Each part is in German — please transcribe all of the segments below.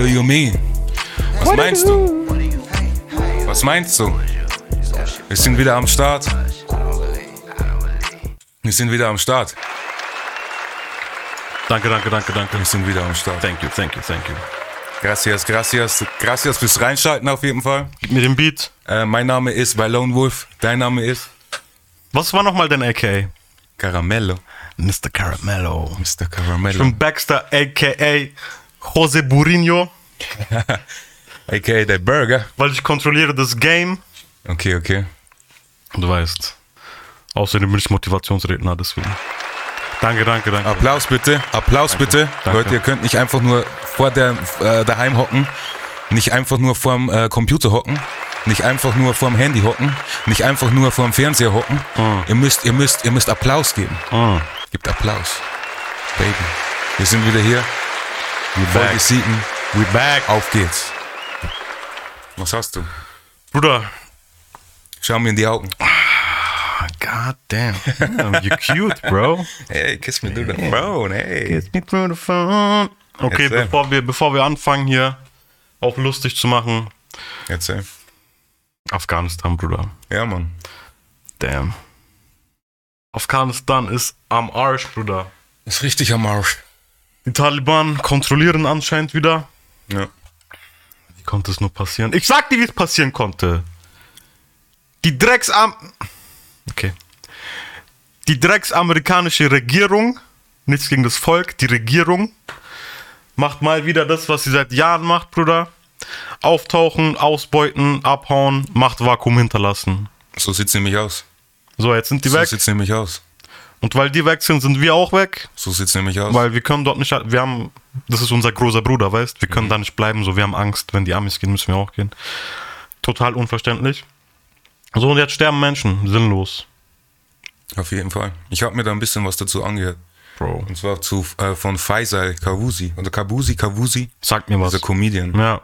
What do you mean? Was meinst du? Was meinst du? Wir sind wieder am Start. Wir sind wieder am Start. Danke, danke, danke, danke. Wir sind wieder am Start. Thank you, thank you, thank you. Gracias, gracias. Gracias fürs Reinschalten auf jeden Fall. Gib mir den Beat. Äh, mein Name ist bei Lone Wolf. Dein Name ist Was war nochmal dein AKA? Caramello. Mr. Caramello. Mr. Ich Caramello. bin Baxter, AKA Jose Burinho, AKA der Burger. weil ich kontrolliere das Game. Okay, okay. Du weißt. Außerdem bin ich Motivationsredner, deswegen. Danke, danke, danke. Applaus bitte. Applaus bitte. danke. Leute, ihr könnt nicht einfach nur vor der äh, daheim hocken. Nicht einfach nur vorm äh, Computer hocken. Nicht einfach nur vorm Handy hocken. Nicht einfach nur vorm Fernseher hocken. Ihr müsst, ihr müsst, ihr müsst Applaus geben. Ah, Gebt Applaus. Baby. Wir sind wieder hier. We Folge back. 7. We back. Auf geht's. Was hast du? Bruder. Schau mir in die Augen. God damn. damn you cute, bro. Hey, kiss me through the phone, hey. Kiss me through the phone. Okay, Erzähl. bevor wir, bevor wir anfangen hier auch lustig zu machen, Erzähl. Afghanistan, Bruder. Ja, Mann. Damn. Afghanistan ist am Arsch, Bruder. Ist richtig am Arsch. Die Taliban kontrollieren anscheinend wieder. Ja. Wie konnte es nur passieren? Ich sag dir, wie es passieren konnte. Die Drecksam... Okay. Die drecksamerikanische Regierung, nichts gegen das Volk, die Regierung macht mal wieder das, was sie seit Jahren macht, Bruder. Auftauchen, ausbeuten, abhauen, Macht Vakuum hinterlassen. So sieht's nämlich aus. So, jetzt sind die So weg. sieht's nämlich aus. Und weil die weg sind, sind wir auch weg. So sieht's nämlich aus. Weil wir können dort nicht, wir haben, das ist unser großer Bruder, weißt, wir können Mhm. da nicht bleiben, so, wir haben Angst, wenn die Amis gehen, müssen wir auch gehen. Total unverständlich. So, und jetzt sterben Menschen, sinnlos. Auf jeden Fall. Ich habe mir da ein bisschen was dazu angehört. Bro. Und zwar zu, äh, von Faisal Kavusi. Oder Kabusi, Kavusi. Sag mir was. Dieser Comedian. Ja.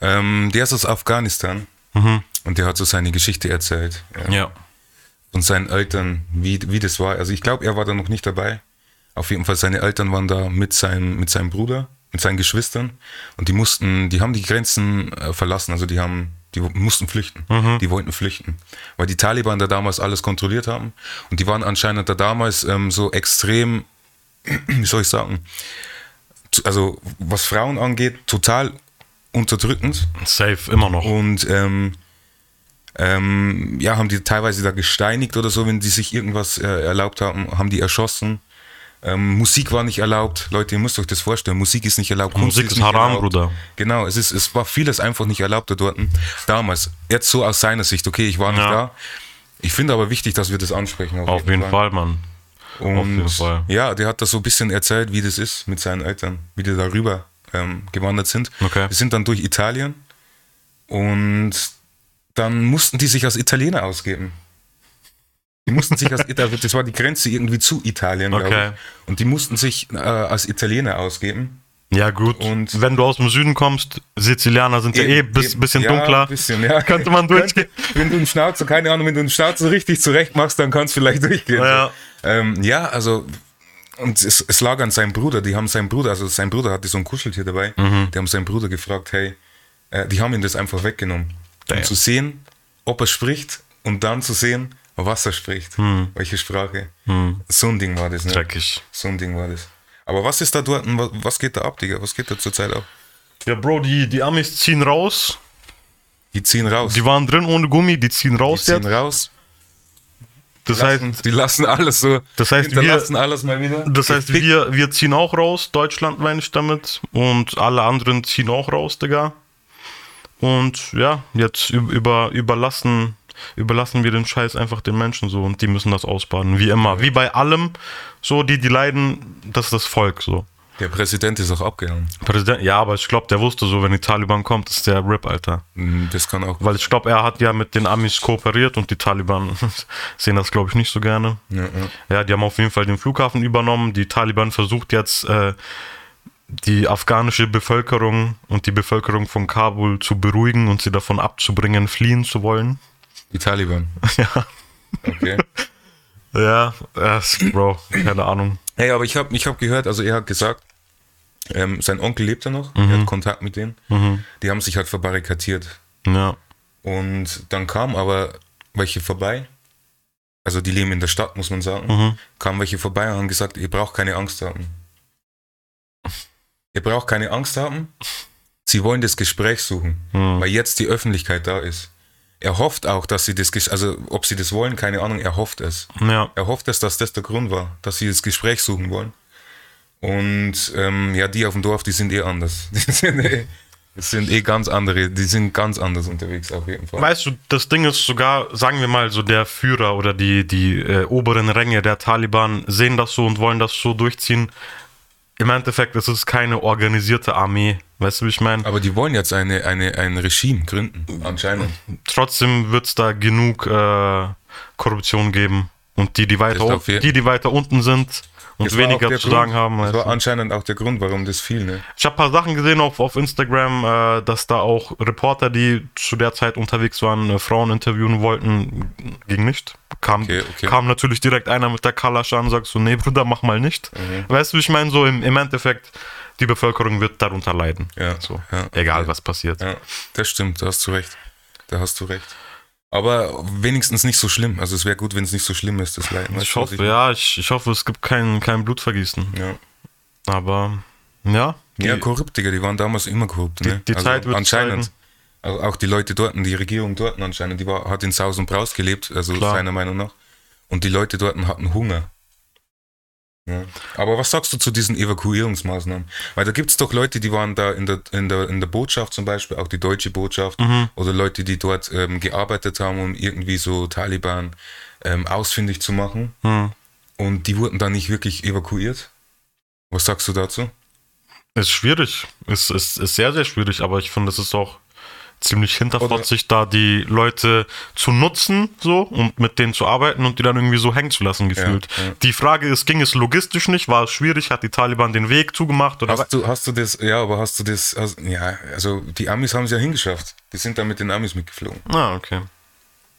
Ähm, der ist aus Afghanistan. Mhm. Und der hat so seine Geschichte erzählt. Ja. Ja. Und seinen Eltern, wie, wie das war. Also ich glaube, er war da noch nicht dabei. Auf jeden Fall, seine Eltern waren da mit seinem, mit seinem Bruder, mit seinen Geschwistern. Und die mussten, die haben die Grenzen äh, verlassen. Also die haben, die mussten flüchten. Die wollten flüchten. Weil die Taliban da damals alles kontrolliert haben. Und die waren anscheinend da damals ähm, so extrem, wie soll ich sagen, also was Frauen angeht, total unterdrückend. Safe, immer noch. Und ähm, ähm, ja, haben die teilweise da gesteinigt oder so, wenn die sich irgendwas äh, erlaubt haben, haben die erschossen. Ähm, Musik war nicht erlaubt. Leute, ihr müsst euch das vorstellen. Musik ist nicht erlaubt. Kunst Musik ist nicht haram, erlaubt. Bruder. Genau, es, ist, es war vieles einfach nicht erlaubt da dort. Damals. Jetzt so aus seiner Sicht. Okay, ich war nicht Ja. da. Ich finde aber wichtig, dass wir das ansprechen. Auf jeden Fall, Mann. Und Auf jeden Fall. ja, der hat das so ein bisschen erzählt, wie das ist mit seinen Eltern, wie die darüber ähm, gewandert sind. Okay. Die sind dann durch Italien und dann mussten die sich als Italiener ausgeben. Die mussten sich als Italiener, das war die Grenze irgendwie zu Italien, glaube Okay. ich. Und die mussten sich äh, als Italiener ausgeben. Ja, gut. Und- wenn du aus dem Süden kommst, Sizilianer sind ja eh ein bis, bisschen ja, dunkler. Bisschen, ja. Könnte man durchgehen. Wenn du einen Schnauzer, keine Ahnung, wenn du einen Schnauzer richtig zurecht machst, dann kannst du vielleicht durchgehen. Ja. Ähm, ja, also und es, es lag an seinem Bruder. Die haben seinen Bruder, also sein Bruder hatte so ein Kuscheltier dabei. Mhm. Die haben seinen Bruder gefragt, hey, äh, die haben ihn das einfach weggenommen. Damn. Um zu sehen, ob er spricht und dann zu sehen, was er spricht. Welche Sprache. So ein Ding war das, ne? Check ich. So ein Ding war das. Aber was ist da dort? Was, geht da ab, Digga? Was geht da zurzeit ab? Ja, Bro, die, die Amis ziehen raus. Die ziehen raus. Die waren drin ohne Gummi, die ziehen Die raus ziehen jetzt. raus. Das Lassen, heißt, die lassen alles so. Das heißt, wir- alles mal wieder. das heißt wir, wir ziehen auch raus. Deutschland meine ich damit. Und alle anderen ziehen auch raus, Digga. Und ja, jetzt üb- über, überlassen, überlassen wir den Scheiß einfach den Menschen so und die müssen das ausbaden. Wie immer. Wie bei allem. So, die, die leiden, das ist das Volk so. Der Präsident ist auch abgehauen. Präsident, ja, aber ich glaube, der wusste so, wenn die Taliban kommt, ist der RIP, Alter. Mhm, Das kann auch. Weil ich glaube, er hat ja mit den Amis kooperiert und die Taliban sehen das, glaube ich, nicht so gerne. Ja, ja. Ja, die haben auf jeden Fall den Flughafen übernommen. Die Taliban versucht jetzt, äh, die afghanische Bevölkerung und die Bevölkerung von Kabul zu beruhigen und sie davon abzubringen, fliehen zu wollen. Die Taliban. Ja. Okay. Ja, äh, Bro, keine Ahnung. hey, aber ich habe ich hab gehört, also er hat gesagt, Ähm, sein Onkel lebt ja noch, er hat Kontakt mit denen. Die haben sich halt verbarrikadiert. Ja. Und dann kamen aber welche vorbei. Also die leben in der Stadt, muss man sagen. Kamen welche vorbei und haben gesagt, ihr braucht keine Angst haben. Ihr braucht keine Angst haben. Sie wollen das Gespräch suchen, weil jetzt die Öffentlichkeit da ist. Er hofft auch, dass sie das, also ob sie das wollen, keine Ahnung, er hofft es. Ja. Er hofft es, dass das der Grund war, dass sie das Gespräch suchen wollen. Und ähm, ja, die auf dem Dorf, die sind eh anders. Die sind eh, das sind eh ganz andere, die sind ganz anders unterwegs auf jeden Fall. Weißt du, das Ding ist sogar, sagen wir mal, so der Führer oder die, die äh, oberen Ränge der Taliban sehen das so und wollen das so durchziehen. Im Endeffekt ist es keine organisierte Armee. Weißt du, wie ich meine? Aber die wollen jetzt eine, eine, ein Regime gründen, anscheinend. Trotzdem wird es da genug äh, Korruption geben. Und die, die weiter, je- die, die weiter unten sind und weniger zu Grund- sagen haben. Das war du. anscheinend auch der Grund, warum das fiel. Ne? Ich habe ein paar Sachen gesehen auf, auf Instagram, äh, dass da auch Reporter, die zu der Zeit unterwegs waren, äh, Frauen interviewen wollten. Ging nicht. Kam, Okay, okay. kam natürlich direkt einer mit der Kalasch an und sagt so, nee, Bruder, mach mal nicht. Mhm. Weißt du, wie ich meine? So im, im Endeffekt, die Bevölkerung wird darunter leiden. Ja, So, ja, egal, okay. was passiert. Ja, das stimmt, da hast du recht. Da hast du recht. Aber wenigstens nicht so schlimm. Also es wäre gut, wenn es nicht so schlimm ist, das Leiden. Ich hoffe, ja, ich, ich hoffe, es gibt kein, kein Blutvergießen. Ja. Aber, ja. Die, ja, korrupt, Digga, die waren damals immer korrupt. Ne? die Zeit wird anscheinend. zeigen. Also auch die Leute dort, die Regierung dort anscheinend, die war, hat in Saus und Braus gelebt, also Klar. seiner Meinung nach. Und die Leute dort hatten Hunger. Ja. Aber was sagst du zu diesen Evakuierungsmaßnahmen? Weil da gibt es doch Leute, die waren da in der, in, der, in der Botschaft zum Beispiel, auch die deutsche Botschaft, Mhm. oder Leute, die dort ähm, gearbeitet haben, um irgendwie so Taliban ähm, ausfindig zu machen. hm. Und die wurden dann nicht wirklich evakuiert. Was sagst du dazu? Ist schwierig. Ist, ist, ist sehr, sehr schwierig, aber ich finde, es ist auch ziemlich hinterfotzig, da die Leute zu nutzen so und mit denen zu arbeiten und die dann irgendwie so hängen zu lassen, gefühlt. ja. Die Frage ist, ging es logistisch nicht? War es schwierig? Hat die Taliban den Weg zugemacht? Oder Hast du, hast du das, ja, aber hast du das, hast, ja, also die Amis haben es ja hingeschafft. Die sind da mit den Amis mitgeflogen. Ah, okay.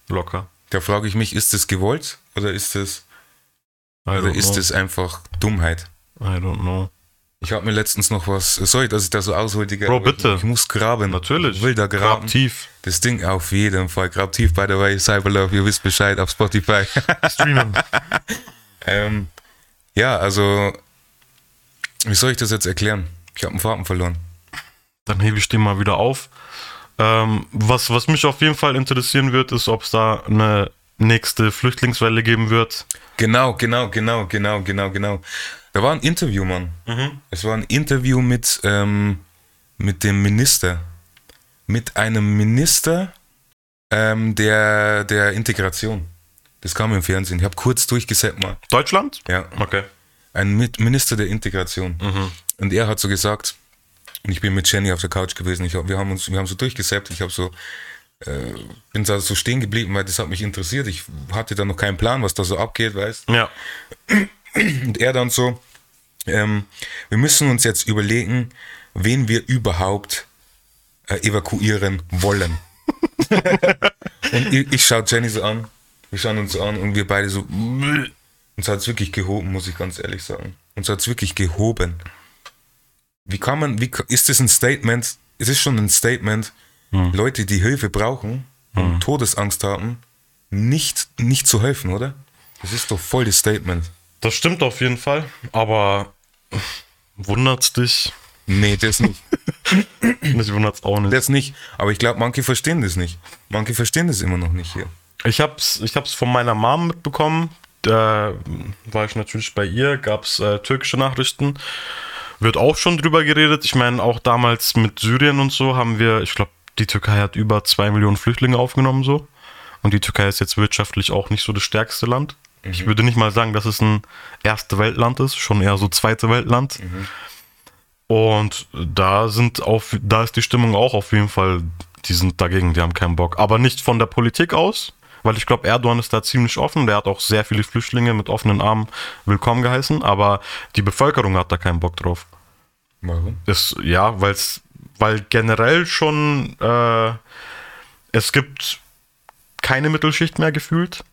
Locker. Da frage ich mich, ist das gewollt oder ist das, oder ist know. das einfach Dummheit? I don't know. Ich habe mir letztens noch was, sorry, dass ich da so aushole, Digga, Bro, bitte. Ich, ich muss graben. Natürlich. Ich will da graben. Grab tief. Das Ding auf jeden Fall. Grab tief, by the way, Cyberlove, ihr wisst Bescheid auf Spotify. Streamen. ähm, ja, also, wie soll ich das jetzt erklären? Ich habe einen Faden verloren. Dann hebe ich den mal wieder auf. Ähm, was, was mich auf jeden Fall interessieren wird, ist, ob es da eine nächste Flüchtlingswelle geben wird. Genau, genau, genau, genau, genau, genau. Da war ein Interview, Mann. Es war ein Interview mit, ähm, mit dem Minister. Mit einem Minister ähm, der, der Integration. Das kam im Fernsehen. Ich habe kurz durchgesetzt mal. Deutschland? Ja. Okay. Ein Mit Minister der Integration. Und er hat so gesagt, und ich bin mit Jenny auf der Couch gewesen, ich wir haben uns, wir haben so durchgesäppt, ich habe so, äh, bin da so stehen geblieben, weil das hat mich interessiert. Ich hatte da noch keinen Plan, was da so abgeht, weißt Ja. Und er dann so, ähm, wir müssen uns jetzt überlegen, wen wir überhaupt äh, evakuieren wollen. und ich, ich schaue Jenny so an, wir schauen uns so an und wir beide so, uns hat es wirklich gehoben, muss ich ganz ehrlich sagen. Uns hat es wirklich gehoben. Wie kann man, wie ist das ein Statement? Es ist schon ein Statement, Leute, die Hilfe brauchen und Todesangst haben, nicht, nicht zu helfen, oder? Das ist doch voll das Statement. Das stimmt auf jeden Fall, aber wundert's dich? Nee, das nicht. Mich wundert's auch nicht. Das nicht. Aber ich glaube, manche verstehen das nicht. Manche verstehen das immer noch nicht hier. Ich hab's, ich hab's von meiner Mom mitbekommen. Da war ich natürlich bei ihr, gab's äh, türkische Nachrichten. Wird auch schon drüber geredet. Ich meine, auch damals mit Syrien und so haben wir, ich glaube, die Türkei hat über zwei Millionen Flüchtlinge aufgenommen so. Und die Türkei ist jetzt wirtschaftlich auch nicht so das stärkste Land. Ich würde nicht mal sagen, dass es ein erste Weltland ist, schon eher so zweite Weltland. Und da sind auf, da ist die Stimmung auch auf jeden Fall, die sind dagegen, die haben keinen Bock. Aber nicht von der Politik aus, weil ich glaube, Erdogan ist da ziemlich offen. Der hat auch sehr viele Flüchtlinge mit offenen Armen willkommen geheißen, aber die Bevölkerung hat da keinen Bock drauf. Warum? Das, ja, weil's, weil generell schon äh, es gibt keine Mittelschicht mehr gefühlt.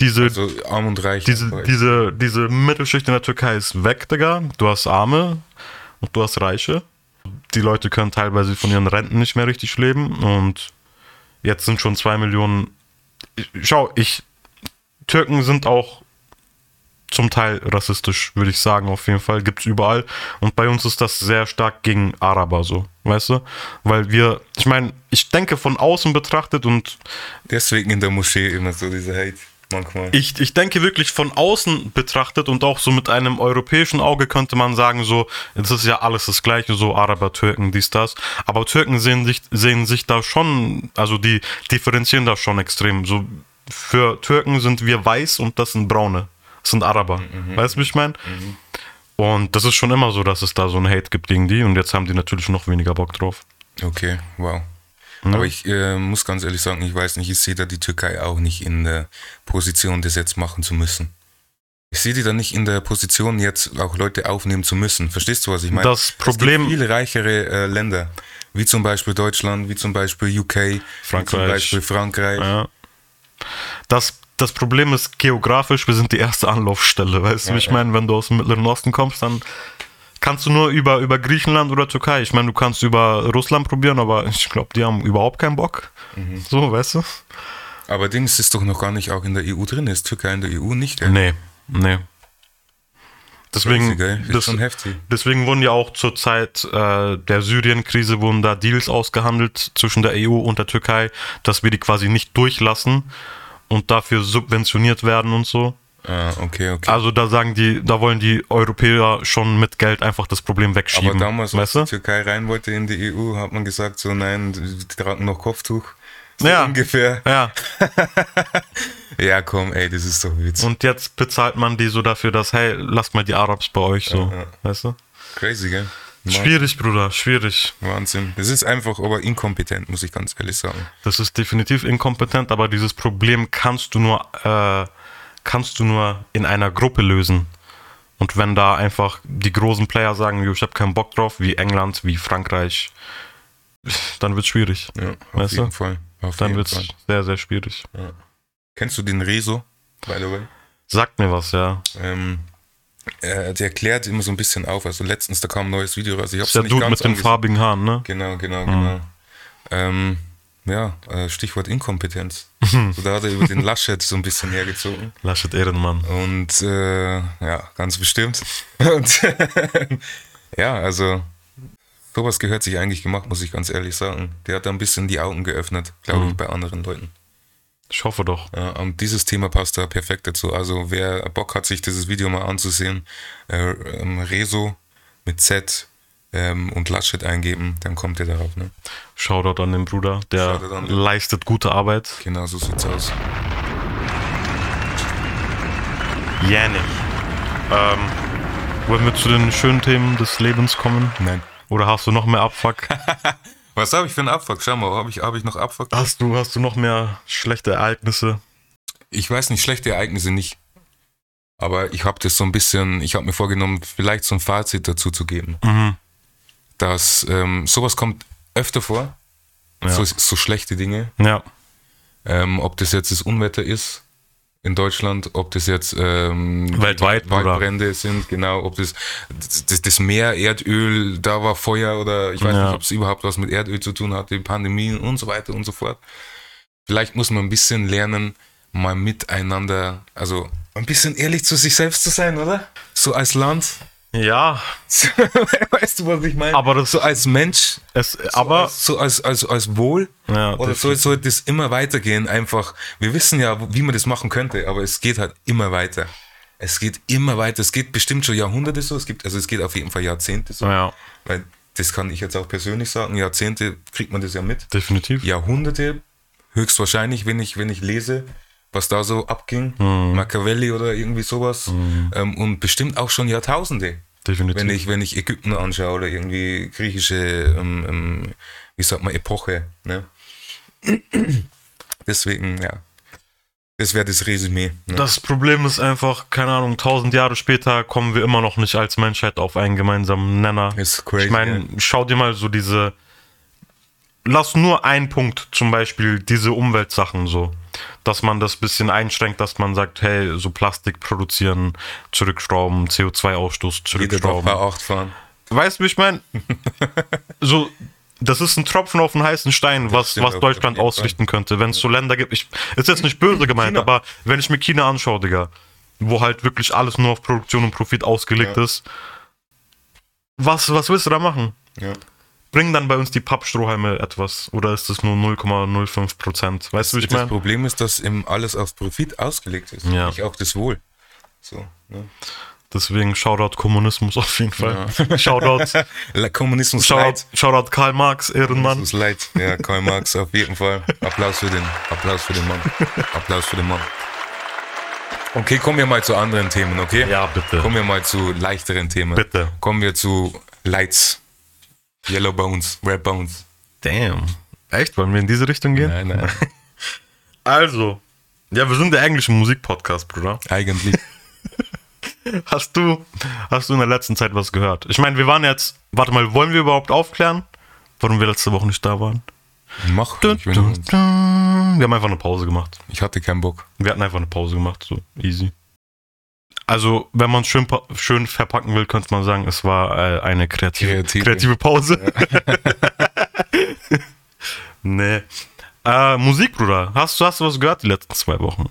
Diese, Also arm und reich. diese, diese, diese Mittelschicht in der Türkei ist weg, Digga. Du hast Arme und du hast Reiche. Die Leute können teilweise von ihren Renten nicht mehr richtig leben und jetzt sind schon zwei Millionen. Schau, ich, Türken sind auch zum Teil rassistisch, würde ich sagen, auf jeden Fall. Gibt es überall. Und bei uns ist das sehr stark gegen Araber so, weißt du? Weil wir, ich meine, ich denke von außen betrachtet und. Deswegen in der Moschee immer so diese Hate. Manchmal. Ich, ich denke wirklich von außen betrachtet und auch so mit einem europäischen Auge könnte man sagen, so, das ist ja alles das gleiche, so Araber, Türken, dies, das. Aber Türken sehen sich, sehen sich da schon, also die differenzieren da schon extrem. So, für Türken sind wir weiß und das sind braune. Das sind Araber. Mhm. Weißt du, wie ich meine? Mhm. Und das ist schon immer so, dass es da so ein Hate gibt gegen die und jetzt haben die natürlich noch weniger Bock drauf. Okay, wow. Mhm. Aber ich äh, muss ganz ehrlich sagen, ich weiß nicht, ich sehe da die Türkei auch nicht in der Position, das jetzt machen zu müssen. Ich sehe die da nicht in der Position, jetzt auch Leute aufnehmen zu müssen. Verstehst du, was ich meine? Das Problem. Es gibt viel reichere äh, Länder, wie zum Beispiel Deutschland, wie zum Beispiel UK, Frankreich. zum Beispiel Frankreich. Ja. Das, das Problem ist geografisch, wir sind die erste Anlaufstelle. Weißt du, ja, ich ja. meine, wenn du aus dem Mittleren Osten kommst, dann kannst du nur über, über Griechenland oder Türkei. Ich meine, du kannst über Russland probieren, aber ich glaube, die haben überhaupt keinen Bock. Mhm. So, weißt du? Aber Dings ist doch noch gar nicht auch in der EU drin. Ist Türkei in der EU nicht, gell? Nee, nee. Deswegen, das, deswegen wurden ja auch zur Zeit äh, der Syrien-Krise wurden da Deals ausgehandelt zwischen der EU und der Türkei, dass wir die quasi nicht durchlassen und dafür subventioniert werden und so. Ah, okay, okay. Also da sagen die, da wollen die Europäer schon mit Geld einfach das Problem wegschieben. Aber damals, als die Türkei rein wollte in die EU, hat man gesagt, so nein, die tragen noch Kopftuch. So ja. ungefähr. Ja. ja, komm, ey, das ist doch witzig. Und jetzt bezahlt man die so dafür, dass, hey, lasst mal die Arabs bei euch so. Ja, ja. Weißt du? Crazy, gell? Mann. Schwierig, Bruder, schwierig. Wahnsinn. Das ist einfach aber inkompetent, muss ich ganz ehrlich sagen. Das ist definitiv inkompetent, aber dieses Problem kannst du nur äh, kannst du nur in einer Gruppe lösen. Und wenn da einfach die großen Player sagen, ich habe keinen Bock drauf, wie England, wie Frankreich, dann wird es schwierig. Ja, auf weißt jeden du? Fall. Auf dann wird es sehr, sehr schwierig. Ja. Kennst du den Rezo, by the way? Sagt mir was, ja. Ähm, äh, der klärt immer so ein bisschen auf. Also letztens, da kam ein neues Video raus. Ich hab's ist der nicht Dude mit den farbigen Haaren, ne? Genau, genau, mhm. genau. Ähm, ja, äh, Stichwort Inkompetenz. so, da hat er über den Laschet so ein bisschen hergezogen. Laschet Ehrenmann. Und äh, ja, ganz bestimmt. Und ja, also sowas gehört sich eigentlich gemacht, muss ich ganz ehrlich sagen. Der hat da ein bisschen die Augen geöffnet, glaube mhm. ich, bei anderen Leuten. Ich hoffe doch. Ja, und dieses Thema passt da perfekt dazu. Also wer Bock hat, sich dieses Video mal anzusehen, äh, ähm, Rezo mit Z ähm, und Laschet eingeben, dann kommt ihr darauf. Ne? Shoutout an den Bruder, der leistet gute Arbeit. Genau, so sieht's aus. Jänig. Ähm, wollen wir zu den schönen Themen des Lebens kommen? Nein. Oder hast du noch mehr Abfuck? Was habe ich für einen Abfuck? Schau mal, habe ich, hab ich noch Abfuck? Hast du, hast du noch mehr schlechte Ereignisse? Ich weiß nicht, schlechte Ereignisse nicht. Aber ich habe das so ein bisschen, ich habe mir vorgenommen, vielleicht so ein Fazit dazu zu geben. Mhm dass ähm, sowas kommt öfter vor, ja. so, so, schlechte Dinge. Ja. Ähm, ob das jetzt das Unwetter ist in Deutschland, ob das jetzt ähm, weltweit Waldbrände oder? sind, genau, ob das, das, das Meer, Erdöl, da war Feuer oder ich weiß ja. nicht, ob es überhaupt was mit Erdöl zu tun hat, die Pandemien und so weiter und so fort. Vielleicht muss man ein bisschen lernen, mal miteinander, also ein bisschen ehrlich zu sich selbst zu sein, oder? So als Land. Ja. weißt du, was ich meine? Aber das, so als Mensch, es, aber so als, als, als, als Wohl, ja, oder soll, soll das immer weitergehen? Einfach, wir wissen ja, wie man das machen könnte, aber es geht halt immer weiter. Es geht immer weiter. Es geht bestimmt schon Jahrhunderte so. Es gibt, also es geht auf jeden Fall Jahrzehnte so. Ja. Weil das kann ich jetzt auch persönlich sagen. Jahrzehnte kriegt man das ja mit. Definitiv. Jahrhunderte, höchstwahrscheinlich, wenn ich, wenn ich lese, was da so abging. Mhm. Machiavelli oder irgendwie sowas. Mhm. Ähm, und bestimmt auch schon Jahrtausende. Definitiv. Wenn ich, wenn ich Ägypten anschaue oder irgendwie griechische, ähm, ähm, wie sagt man, Epoche. Ne? Deswegen, ja. Das wäre das Resümee. Ne? Das Problem ist einfach, keine Ahnung, tausend Jahre später kommen wir immer noch nicht als Menschheit auf einen gemeinsamen Nenner. Ist crazy. Ich meine, schau dir mal so diese. Lass nur einen Punkt, zum Beispiel diese Umweltsachen so dass man das bisschen einschränkt, dass man sagt, hey, so Plastik produzieren, zurückschrauben, CO2-Ausstoß zurückschrauben. Jeder darf fahren. weißt du, wie ich meine? so, das ist ein Tropfen auf einen heißen Stein, was, was Deutschland ausrichten könnte, wenn es so Länder gibt. Ich, ist jetzt nicht böse gemeint, China. aber wenn ich mir China anschaue, Digga, wo halt wirklich alles nur auf Produktion und Profit ausgelegt Ja. ist, was, was willst du da machen? Ja. Bringen dann bei uns die Pappstrohhalme etwas oder ist es nur 0,05 Prozent? Weißt du, wie ich das meine? Problem ist, dass eben alles auf Profit ausgelegt ist. Ja. Nicht auch das Wohl. So, ne? Deswegen Shoutout Kommunismus auf jeden Fall. Shoutout, La- Kommunismus Shoutout, leid. Shoutout Karl Marx, Ehrenmann. Kommunismus leid. Ja, Karl Marx auf jeden Fall. Applaus für den, Applaus für den Mann. Applaus für den Mann. Okay, kommen wir mal zu anderen Themen, okay? Ja, bitte. Kommen wir mal zu leichteren Themen. Bitte. Kommen wir zu Lights. Yellow Bones, Red Bones. Damn. Echt? Wollen wir in diese Richtung gehen? Nein, nein. Also, ja, wir sind der englische Musikpodcast, Bruder. Eigentlich. Hast du, hast du in der letzten Zeit was gehört? Ich meine, wir waren jetzt, warte mal, wollen wir überhaupt aufklären, warum wir letzte Woche nicht da waren? Mach. Bin, dun, dun. Wir haben einfach eine Pause gemacht. ich hatte keinen Bock. Wir hatten einfach eine Pause gemacht, so easy. Also, wenn man es schön, schön verpacken will, könnte man sagen, es war äh, eine kreative, Kreative. kreative Pause. nee. Äh, Musik, Bruder. Hast, du- hast du was gehört die letzten zwei Wochen?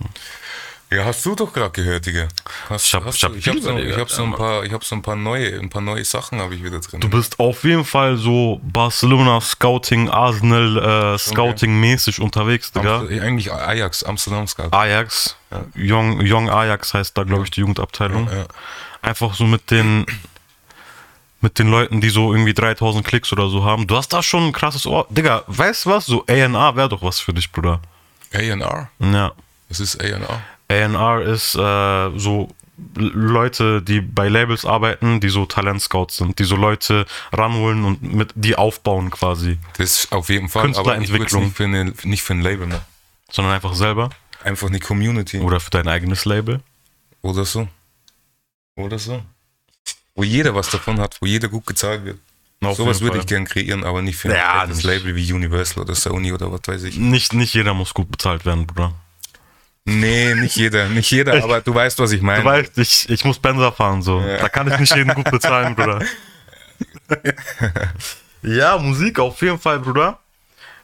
Ja, hast du doch gerade gehört, Digga. Hast, Ich hab- hast ich hab hab so, ich hab so ja, ein paar, ich hab so ein paar neue, ein paar neue Sachen habe ich wieder drin. Du bist auf jeden Fall so Barcelona Scouting, Arsenal äh, Scouting mäßig unterwegs, Digga. Amst- eigentlich Ajax, Amsterdam Scout. Ajax, Young, Young Ajax heißt da, glaube ich, die Jugendabteilung. Ja. Einfach so mit den mit den Leuten, die so irgendwie 3000 Klicks oder so haben. Du hast da schon ein krasses Ohr. Digga, weißt du was? So A&R wäre doch was für dich, Bruder. A&R. Ja. Was ist A&R? A&R ist äh, so Leute, die bei Labels arbeiten, die so Talentscouts sind, die so Leute ranholen und mit die aufbauen quasi, Das ist auf jeden Fall. Aber Künstlerentwicklung. nicht für, eine, nicht für ein Label, ne? sondern einfach selber Einfach eine Community. oder für dein eigenes Label. Oder so. Oder so. Wo jeder was davon hat, wo jeder gut gezahlt wird. Auf Sowas würde ich gern kreieren, aber nicht für ein Ja, nicht. Label wie Universal oder Sony oder was weiß ich. Nicht, nicht jeder muss gut bezahlt werden, Bruder. Nee, nicht jeder, nicht jeder, aber du weißt, was ich meine. Du weißt, ich, ich muss Benzer fahren, so. Da kann ich nicht jeden gut bezahlen, Bruder. ja, Musik auf jeden Fall, Bruder.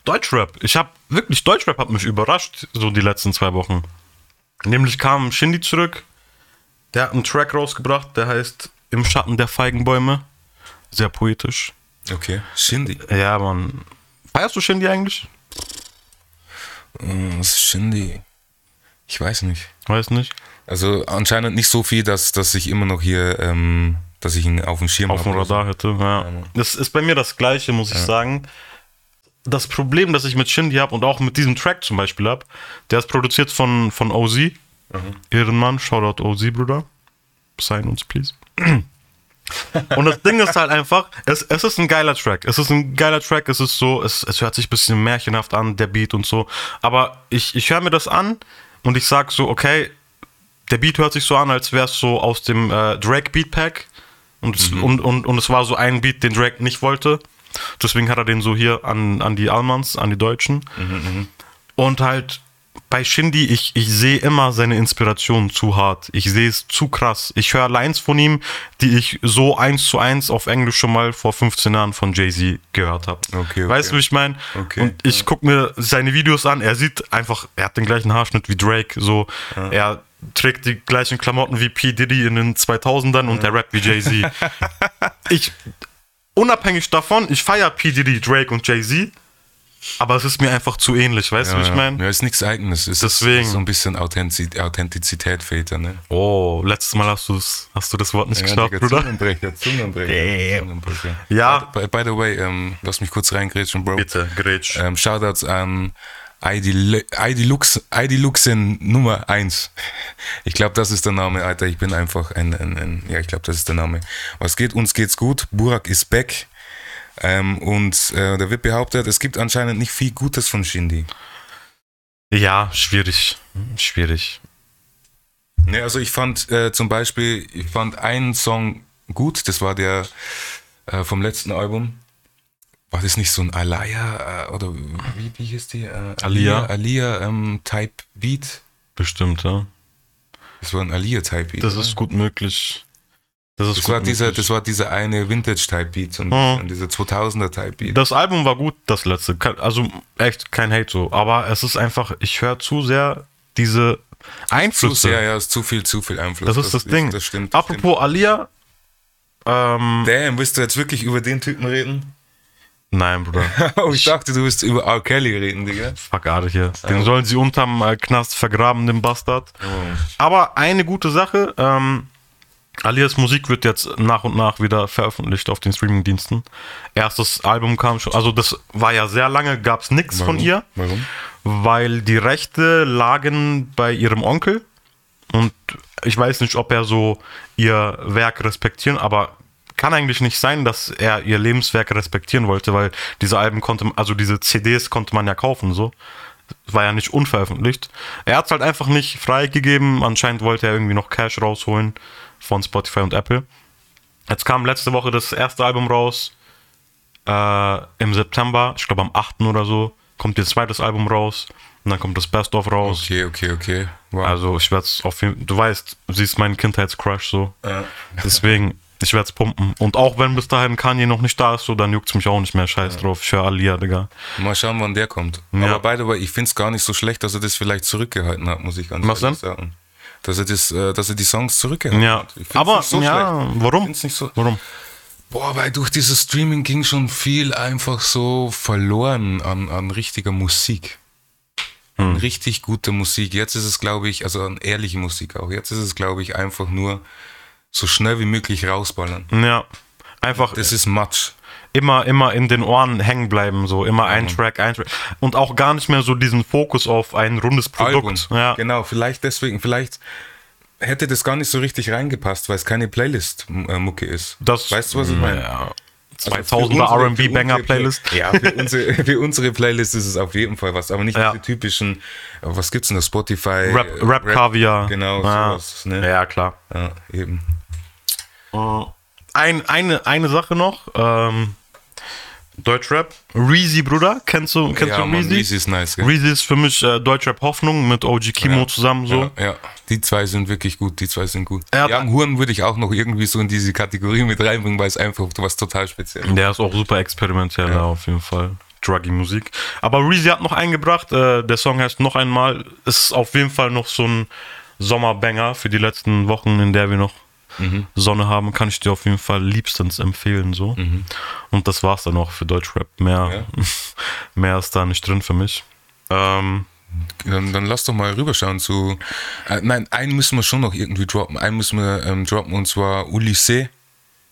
Deutschrap. Ich hab wirklich, Deutschrap hat mich überrascht, so die letzten zwei Wochen. Nämlich kam Shindy zurück. Der hat einen Track rausgebracht, der heißt Im Schatten der Feigenbäume. Sehr poetisch. Okay, Shindy. Ja, Mann. Feierst du Shindy eigentlich? Hm, Was ist Shindy? Ich weiß nicht. Weiß nicht. Also anscheinend nicht so viel, dass, dass ich immer noch hier, ähm, dass ich ihn auf dem Schirm auf dem. Radar hätte. Ja. Das ist bei mir das Gleiche, muss ich sagen. Das Problem, das ich mit Shindy habe und auch mit diesem Track zum Beispiel habe, der ist produziert von, von OZ. Ehrenmann, Shoutout OZ, Bruder. Sign uns, please. und das Ding ist halt einfach, es, es ist ein geiler Track. Es ist ein geiler Track, es ist so, es, es hört sich ein bisschen märchenhaft an, der Beat und so. Aber ich, ich höre mir das an und ich sag so, okay, der Beat hört sich so an, als wäre es so aus dem äh, Drake Beat Pack. Und es, und, und, und es war so ein Beat, den Drake nicht wollte. Deswegen hat er den so hier an, an die Almans, an die Deutschen. Und halt bei Shindy, ich, ich sehe immer seine Inspiration zu hart. Ich sehe es zu krass. Ich höre Lines von ihm, die ich so eins zu eins auf Englisch schon mal vor 15 Jahren von Jay-Z gehört habe. Okay, okay. Weißt du, wie ich meine? Okay, Und ich gucke mir seine Videos an. Er sieht einfach, er hat den gleichen Haarschnitt wie Drake. So, er trägt die gleichen Klamotten wie P. Diddy in den 2000ern und er rappt wie Jay-Z. ich, unabhängig davon, ich feiere P. Diddy, Drake und Jay-Z. Aber es ist mir einfach zu ähnlich, weißt du, wie ich meine? Ja, ist nichts Eigenes. Es Deswegen. Ist so ein bisschen Authentiz Authentizität fehlt da, ne? Oh, letztes Mal hast, du's, hast du das Wort nicht geschafft, Digga, Bruder. Zungenbrecher, Zungenbrecher. Zungenbrecher. Ja. By, by the way, ähm, lass mich kurz reingrätschen, Bro. Bitte, Gretsch. Ähm, Shoutouts an ID, Lux, ID Nummer 1. Ich glaube, das ist der Name, Alter. Ich bin einfach ein, ein, ein ja, ich glaube, das ist der Name. Was geht? Uns geht's gut. Burak ist back. Ähm, und äh, da wird behauptet, es gibt anscheinend nicht viel Gutes von Shindy. Ja, schwierig. Schwierig. Ne, also ich fand äh, zum Beispiel, ich fand einen Song gut, das war der äh, vom letzten Album. War das nicht so ein Alaya äh, oder wie, wie hieß die? Äh, Alia. Alia ähm, Type Beat. Bestimmt, ja. Das war ein Alia Type Beat. Das oder? ist gut möglich. Das ist Das gut war, dieser, möglich. das war dieser eine Vintage-Type-Beat und, Mhm. und dieser 2000er-Type-Beat. Das Album war gut, das letzte. Also echt kein Hate so. Aber es ist einfach, ich höre zu sehr diese Zu Einflüsse. sehr, ja, ist zu viel, zu viel Einfluss. Das ist das, Ding. Das stimmt. Das Apropos Alia. Ähm, stimmt. Damn, willst du jetzt wirklich über den Typen reden? Nein, Bruder. Oh, ich dachte, du willst über R. Kelly reden, Digga. Fuck of here. Den sollen sie unterm äh, Knast vergraben, den Bastard. Oh. Aber eine gute Sache, ähm, Alias Musik wird jetzt nach und nach wieder veröffentlicht auf den Streamingdiensten. Erstes Album kam schon, also das war ja sehr lange, gab es nichts von ihr, Warum? weil die Rechte lagen bei ihrem Onkel. Und ich weiß nicht, ob er so ihr Werk respektieren, aber kann eigentlich nicht sein, dass er ihr Lebenswerk respektieren wollte, weil diese Alben konnte, also diese CDs konnte man ja kaufen, so. War ja nicht unveröffentlicht. Er hat es halt einfach nicht freigegeben. Anscheinend wollte er irgendwie noch Cash rausholen von Spotify und Apple. Jetzt kam letzte Woche das erste Album raus. Äh, Im September, ich glaube am 8. oder so, kommt ihr zweites Album raus. Und dann kommt das Best of raus. Okay, okay, okay. Wow. Also ich werde es auf jeden Du weißt, sie ist mein Kindheitscrush so. Ja. Deswegen, ich werde es pumpen. Und auch wenn bis dahin Kanye noch nicht da ist, so, dann juckt es mich auch nicht mehr. Scheiß drauf. Ich höre Alia, Digga. Mal schauen, wann der kommt. Ja. Aber by the way, ich finde es gar nicht so schlecht, dass er das vielleicht zurückgehalten hat, muss ich ganz Was ehrlich denn? sagen. Dass er, das, äh, dass er die Songs zurückgehalten Ja, hat. Ich aber nicht so ja, schlecht. Ich warum? find's nicht so, Warum? Boah, weil durch dieses Streaming ging schon viel einfach so verloren an, an richtiger Musik. An Hm. richtig gute Musik. Jetzt ist es, glaube ich, also an ehrliche Musik auch. Jetzt ist es, glaube ich, einfach nur so schnell wie möglich rausballern. Ja. Einfach Das ist Matsch. immer, immer in den Ohren hängen bleiben, so immer ein Track, ein Track. Und auch gar nicht mehr so diesen Fokus auf ein rundes Produkt. Ja. Genau, vielleicht deswegen, vielleicht hätte das gar nicht so richtig reingepasst, weil es keine Playlist-Mucke ist. Das, weißt du, was ich meine? Ja. Also für 2000er unsere- für R&B Banger unsere- Playlist. Ja, für unsere, für unsere Playlist ist es auf jeden Fall was, aber nicht Ja. diese typischen, äh, was gibt's denn da, Spotify? Rap, äh, Rap Kaviar. Genau, ja. sowas, ne? Ja, klar. Ja, eben. Ein, eine, eine Sache noch. Ähm, Deutschrap. Reezy, Bruder. Kennst du, kennst ja, du Reezy? Reezy ist nice, gell? Reezy ist für mich äh, Deutschrap Hoffnung mit OG Kimo Ja. zusammen so. Ja, ja, die zwei sind wirklich gut, die zwei sind gut. Er Young Huren würde ich auch noch irgendwie so in diese Kategorie mit reinbringen, weil es einfach was total Spezielles ist. Der ist auch super experimentell ja. auf jeden Fall. Druggy Musik. Aber Reezy hat noch eingebracht. Äh, der Song heißt noch einmal. Ist auf jeden Fall noch so ein Sommerbanger für die letzten Wochen, in der wir noch Sonne haben. Kann ich dir auf jeden Fall liebstens empfehlen. so. Und das war's dann auch für Deutschrap. Mehr, mehr ist da nicht drin für mich. Ähm, Dann, dann lass doch mal rüberschauen zu. Äh, nein, einen müssen wir schon noch irgendwie droppen. Einen müssen wir ähm, droppen und zwar Ulysses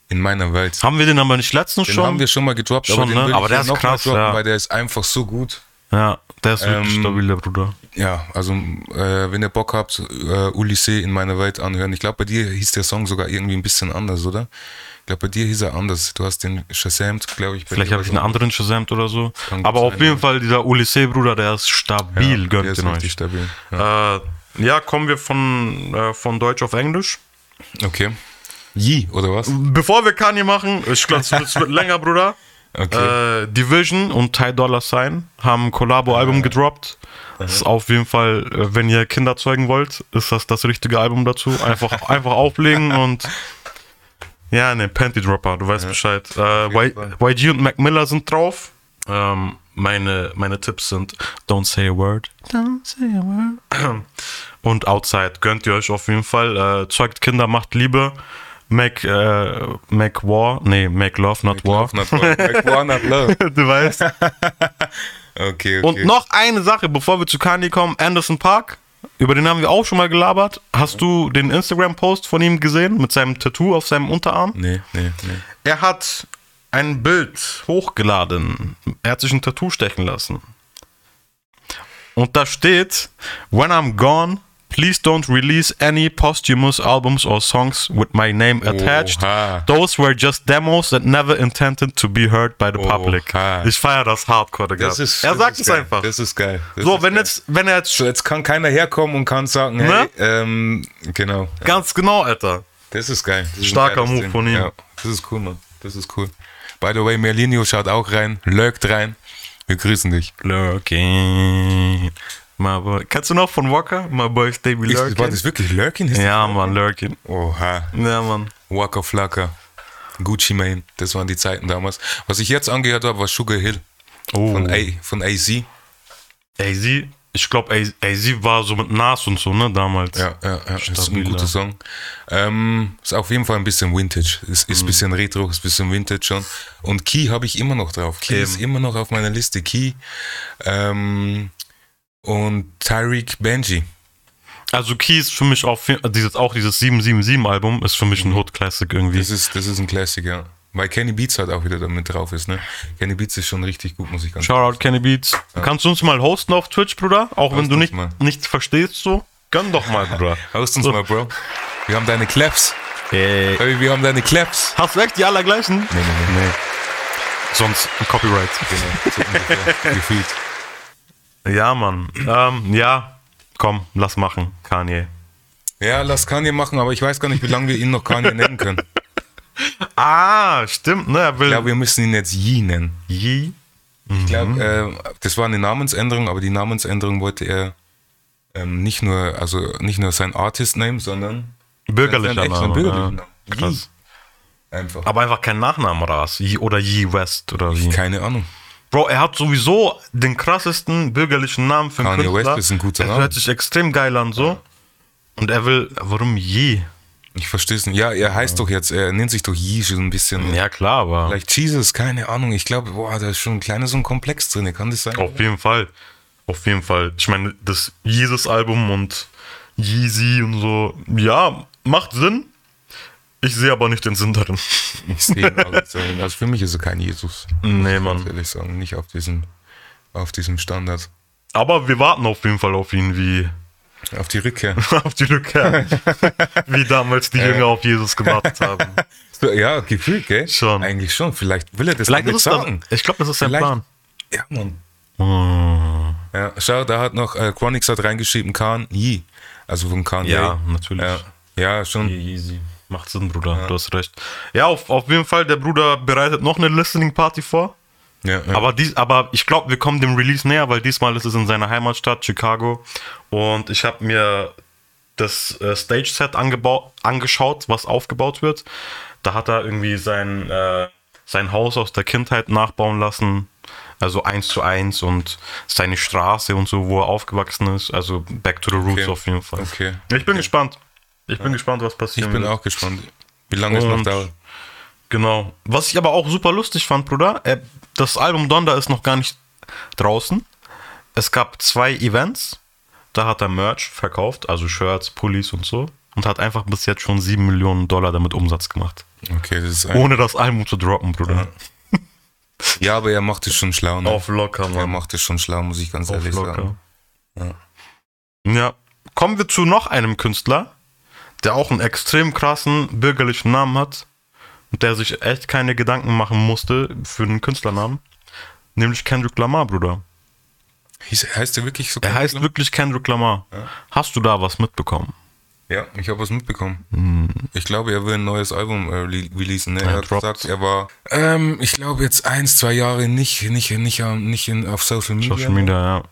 in meiner Welt. haben wir den aber nicht letztens Den schon? haben wir schon mal gedroppt, Schon, aber den ne? Aber ich der ja ist noch krass, droppen, ja. weil der ist einfach so gut. ja, der ist wirklich Ähm, stabiler Bruder. Ja, also äh, wenn ihr Bock habt, äh, Ulysses in meiner Welt anhören. Ich glaube, bei dir hieß der Song sogar irgendwie ein bisschen anders, oder? Ich glaube, bei dir hieß er anders. Du hast den Shazamt, glaube ich. Vielleicht habe ich einen anderen Shazamt oder so. Aber auf jeden. Fall, dieser Ulysses, Bruder, der ist stabil, ja, gönnt der ist euch. stabil. Ja. Äh, ja, kommen wir von, äh, von Deutsch auf Englisch. Okay. Yee, oder was? Bevor wir Kanye machen, ich glaube, es wird, länger, Bruder. Okay. Äh, Division und Ty Dollar Sign haben ein Collabo-Album gedroppt. Das ist auf jeden Fall, äh, wenn ihr Kinder zeugen wollt, ist das das richtige Album dazu. Einfach, einfach auflegen und ja, ne, Panty Dropper, du weißt Bescheid. Äh, YG und Mac Miller sind drauf. Ähm, meine, meine Tipps sind Don't say a word. Don't say a word. Und Outside gönnt ihr euch auf jeden Fall. Äh, zeugt Kinder, macht Liebe. Make, äh, make War. Nee, Make Love, not War. Love, not war. Make war, not love. du weißt. Okay, okay. Und noch eine Sache, bevor wir zu Kanye kommen. Anderson Park. Über den haben wir auch schon mal gelabert. Hast du den Instagram-Post von ihm gesehen mit seinem Tattoo auf seinem Unterarm? Nee, nee, nee. Er hat ein Bild hochgeladen. Er hat sich ein Tattoo stechen lassen. Und da steht, When I'm gone, please don't release any posthumous albums or songs with my name attached. Oha. Those were just demos that never intended to be heard by the public. Oha. Ich feiere das Hardcore, Digga. Das ist, er sagt ist es einfach. Das ist geil. Das so, ist wenn geil. jetzt, wenn er jetzt So, jetzt kann keiner herkommen und kann sagen, hey, Ne? ähm, genau. ganz genau, Alter. Das ist geil. Das ist Starker geiles Move von ihm. Ja, das ist cool, Mann. Das ist cool. By the way, Merlinio schaut auch rein, lurkt rein. Wir grüßen dich. Lurking. My boy. Kennst du noch von Walker? My boy stay be Ich, war das wirklich Lurking? Ist Ja, Mann, Lurking. Oha. Ja, Mann. Waka Flocka, Gucci Mane, das waren die Zeiten damals. Was ich jetzt angehört habe, war Sugar Hill Oh. von, A, von AZ. AZ, ich glaube, AZ war so mit Nas und so, ne, damals. Ja, ja, ja. Das ist ein Stabiler. guter Song. Ähm, ist auf jeden Fall ein bisschen Vintage. Ist, ist ein bisschen Retro, ist ein bisschen Vintage schon. Und Key habe ich immer noch drauf. Key Eben. ist immer noch auf meiner Liste. Key ähm, und Tyreek Benji. Also Key ist für mich auch, dieses, auch dieses 777-Album ist für mich ein Hood-Classic irgendwie. Das ist, das ist ein Classic, ja. Weil Kenny Beats halt auch wieder damit drauf ist, ne? Kenny Beats ist schon richtig gut, muss ich ganz Shoutout Kenny Beats. Kannst du uns mal hosten auf Twitch, Bruder? Auch wenn Host du uns nicht, mal. nichts verstehst, so. Gönn doch mal, Bruder. Host uns mal, Bro. Wir haben deine Claps. Ey. Baby, wir haben deine Claps. Hast du echt die allergleichen? Nee, nee, nee. Nee. Sonst Copyright. Genau, so. Gefühlt. Ja, Mann. Ähm, ja, komm, lass machen, Kanye. Ja, lass Kanye machen, aber ich weiß gar nicht, wie lange wir ihn noch Kanye nennen können. Ah, stimmt, ne? Er will. Ich glaube, wir müssen ihn jetzt Yee nennen. Yee. Ich glaube, äh, das war eine Namensänderung, aber die Namensänderung wollte er ähm, nicht nur, also nicht nur sein Artist-Name, sondern Bürgerlicher Name. bürgerlichen ja. Namen. Krass. Einfach. Aber einfach kein Nachname oder was? Yee oder Yee West oder wie? Keine Ahnung. Bro, er hat sowieso den krassesten bürgerlichen Namen für einen Kanye Künstler. West ist ein guter Er Name. hört sich extrem geil an, so. Und er will, warum Yee? Ich verstehe es nicht. Ja, er heißt doch jetzt, er nennt sich doch Yee schon ein bisschen. Ja, klar, aber Vielleicht Jesus, keine Ahnung. Ich glaube, boah, da ist schon ein kleiner so ein Komplex drin. Kann das sein? auf jeden Fall. Auf jeden Fall. Ich meine, das Jesus-Album und Yeezy und so, ja, macht Sinn. Ich sehe aber nicht den Sinn darin. Ich sehe ihn. Also für mich ist er kein Jesus. Nee, Mann. ehrlich sagen, nicht auf diesem, auf diesem Standard. Aber wir warten auf jeden Fall auf ihn, wie Auf die Rückkehr. auf die Rückkehr. wie damals die Jünger auf Jesus gewartet haben. Ja, gefühlt, gell? Schon. Eigentlich schon. Vielleicht will er das Vielleicht das, sagen. ich glaube, das ist sein Plan. Ja, Mann. Oh. Ja, schau, da hat noch äh, Chronix hat reingeschrieben, Khan Yi. Also von Kanye. Ja, natürlich. Ja, ja schon. Easy. Macht Sinn, Bruder. Du hast recht. Ja, auf, auf jeden Fall, der Bruder bereitet noch eine Listening Party vor. Ja, ja. Aber, dies, aber ich glaube, wir kommen dem Release näher, weil diesmal ist es in seiner Heimatstadt, Chicago. Und ich habe mir das äh, Stage-Set angeschaut, was aufgebaut wird. Da hat er irgendwie sein, äh, sein Haus aus der Kindheit nachbauen lassen. Also eins zu eins und seine Straße und so, wo er aufgewachsen ist. Also back to the roots Okay. auf jeden Fall. Okay. Ich bin gespannt. Ich bin gespannt, was ich passiert. bin auch gespannt, wie lange es noch dauert. Genau. Was ich aber auch super lustig fand, Bruder, äh, das Album Donda ist noch gar nicht draußen. Es gab zwei Events. Da hat er Merch verkauft, also Shirts, Pullis und so. Und hat einfach bis jetzt schon 7 Millionen Dollar damit Umsatz gemacht. Okay, das ist Ohne das Album zu droppen, Bruder. Ja, aber er macht es schon schlau, ne? Auf locker, er macht es schon schlau, muss ich ganz Auf ehrlich locker. sagen. Ja. Kommen wir zu noch einem Künstler, der auch einen extrem krassen bürgerlichen Namen hat und der sich echt keine Gedanken machen musste für einen Künstlernamen. Nämlich Kendrick Lamar, Bruder. Hieß, heißt der wirklich so? Er heißt wirklich Kendrick Lamar. Hast du da was mitbekommen? Ja, ich habe was mitbekommen. Ich glaube, er will ein neues Album äh, re- releasen. Ne? Er hat droppt. gesagt, er war, ähm, ich glaube, jetzt eins, zwei Jahre nicht, nicht, nicht, am- nicht in, auf Social Media. Social Media, ja.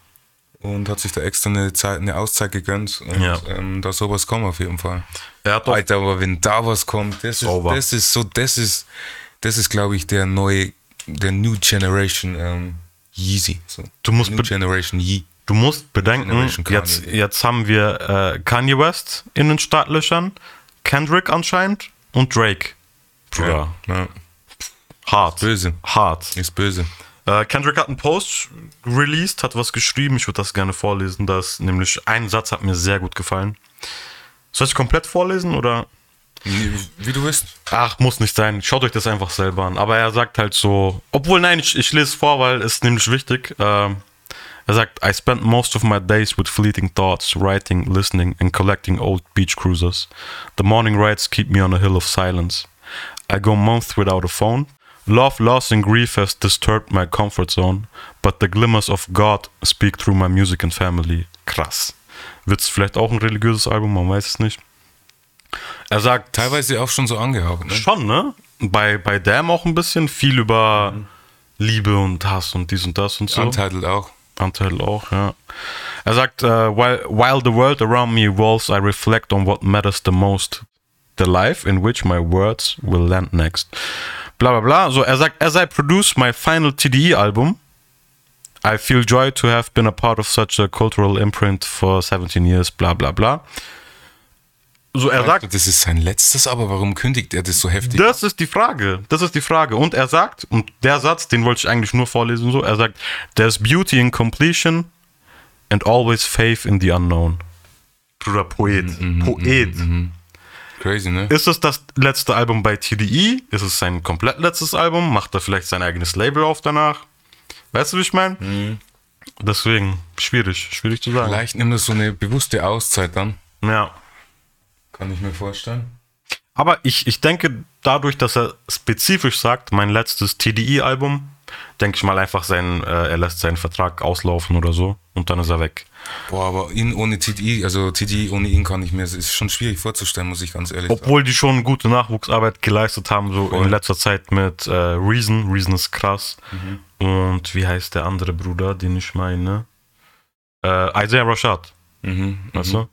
Und hat sich da extra eine, Zeit, eine Auszeit gegönnt. Und Ja. ähm, da soll was kommen auf jeden Fall. Doch, Alter, aber wenn da was kommt, das ist, das ist so, das ist, das ist, glaube ich, der neue, der New Generation ähm, Yeezy. So. Du musst New Generation Yee. du musst bedenken, jetzt, jetzt haben wir äh, Kanye West in den Startlöchern, Kendrick anscheinend und Drake. Bruder, Ja, hart. böse. Hart. Ist böse. Äh, Kendrick hat einen Post released, hat was geschrieben. Ich würde das gerne vorlesen. Das nämlich ein Satz hat mir sehr gut gefallen. Soll ich komplett vorlesen oder? Wie, du willst. Ach, muss nicht sein. Schaut euch das einfach selber an. Aber er sagt halt so, obwohl nein, ich, ich lese es vor, weil es nämlich wichtig. Ähm, er sagt, I spent most of my days with fleeting thoughts, writing, listening and collecting old beach cruisers. The morning rides keep me on a hill of silence. I go months without a phone. Love, loss and grief has disturbed my comfort zone, but the glimmers of God speak through my music and family. Krass. Wird es vielleicht auch ein religiöses Album, man weiß es nicht. Er sagt, Teilweise auch schon so angehaucht. Ne? Schon, ne? Bei, bei Damn auch ein bisschen viel über Liebe und Hass und dies und das und so. Untitled auch. Untitled auch, ja. Er sagt, äh, while, while the world around me evolves, I reflect on what matters the most. the life in which my words will land next. Bla bla bla. So, er sagt, as I produce my final TDE album, I feel joy to have been a part of such a cultural imprint for 17 years, bla bla bla. So, er sagt, Das ist sein letztes, aber warum kündigt er das so heftig? das ist die Frage. Das ist die Frage. Und er sagt, und der Satz, den wollte ich eigentlich nur vorlesen, so, er sagt, there's beauty in completion and always faith in the unknown. Bruder, Poet. Poet. Crazy, ne? Ist es das letzte Album bei TDE? Ist es sein komplett letztes Album? Macht er vielleicht sein eigenes Label auf danach? Weißt du, wie ich meine? Deswegen, schwierig, schwierig zu sagen. Vielleicht nimmt er so eine bewusste Auszeit dann. Ja. Kann ich mir vorstellen. Aber ich, ich denke, dadurch, dass er spezifisch sagt, mein letztes TDE-Album, denke ich mal einfach, sein, äh, er lässt seinen Vertrag auslaufen oder so und dann ist er weg. Boah, aber ihn ohne TDI, also TDI ohne ihn kann ich mir, es ist schon schwierig vorzustellen, muss ich ganz ehrlich sagen. Obwohl die schon gute Nachwuchsarbeit geleistet haben, so Voll. in letzter Zeit mit äh, Reason. Reason ist krass. Und wie heißt der andere Bruder, den ich meine? Äh, Isaiah Rashad. Mhm, Weißt du?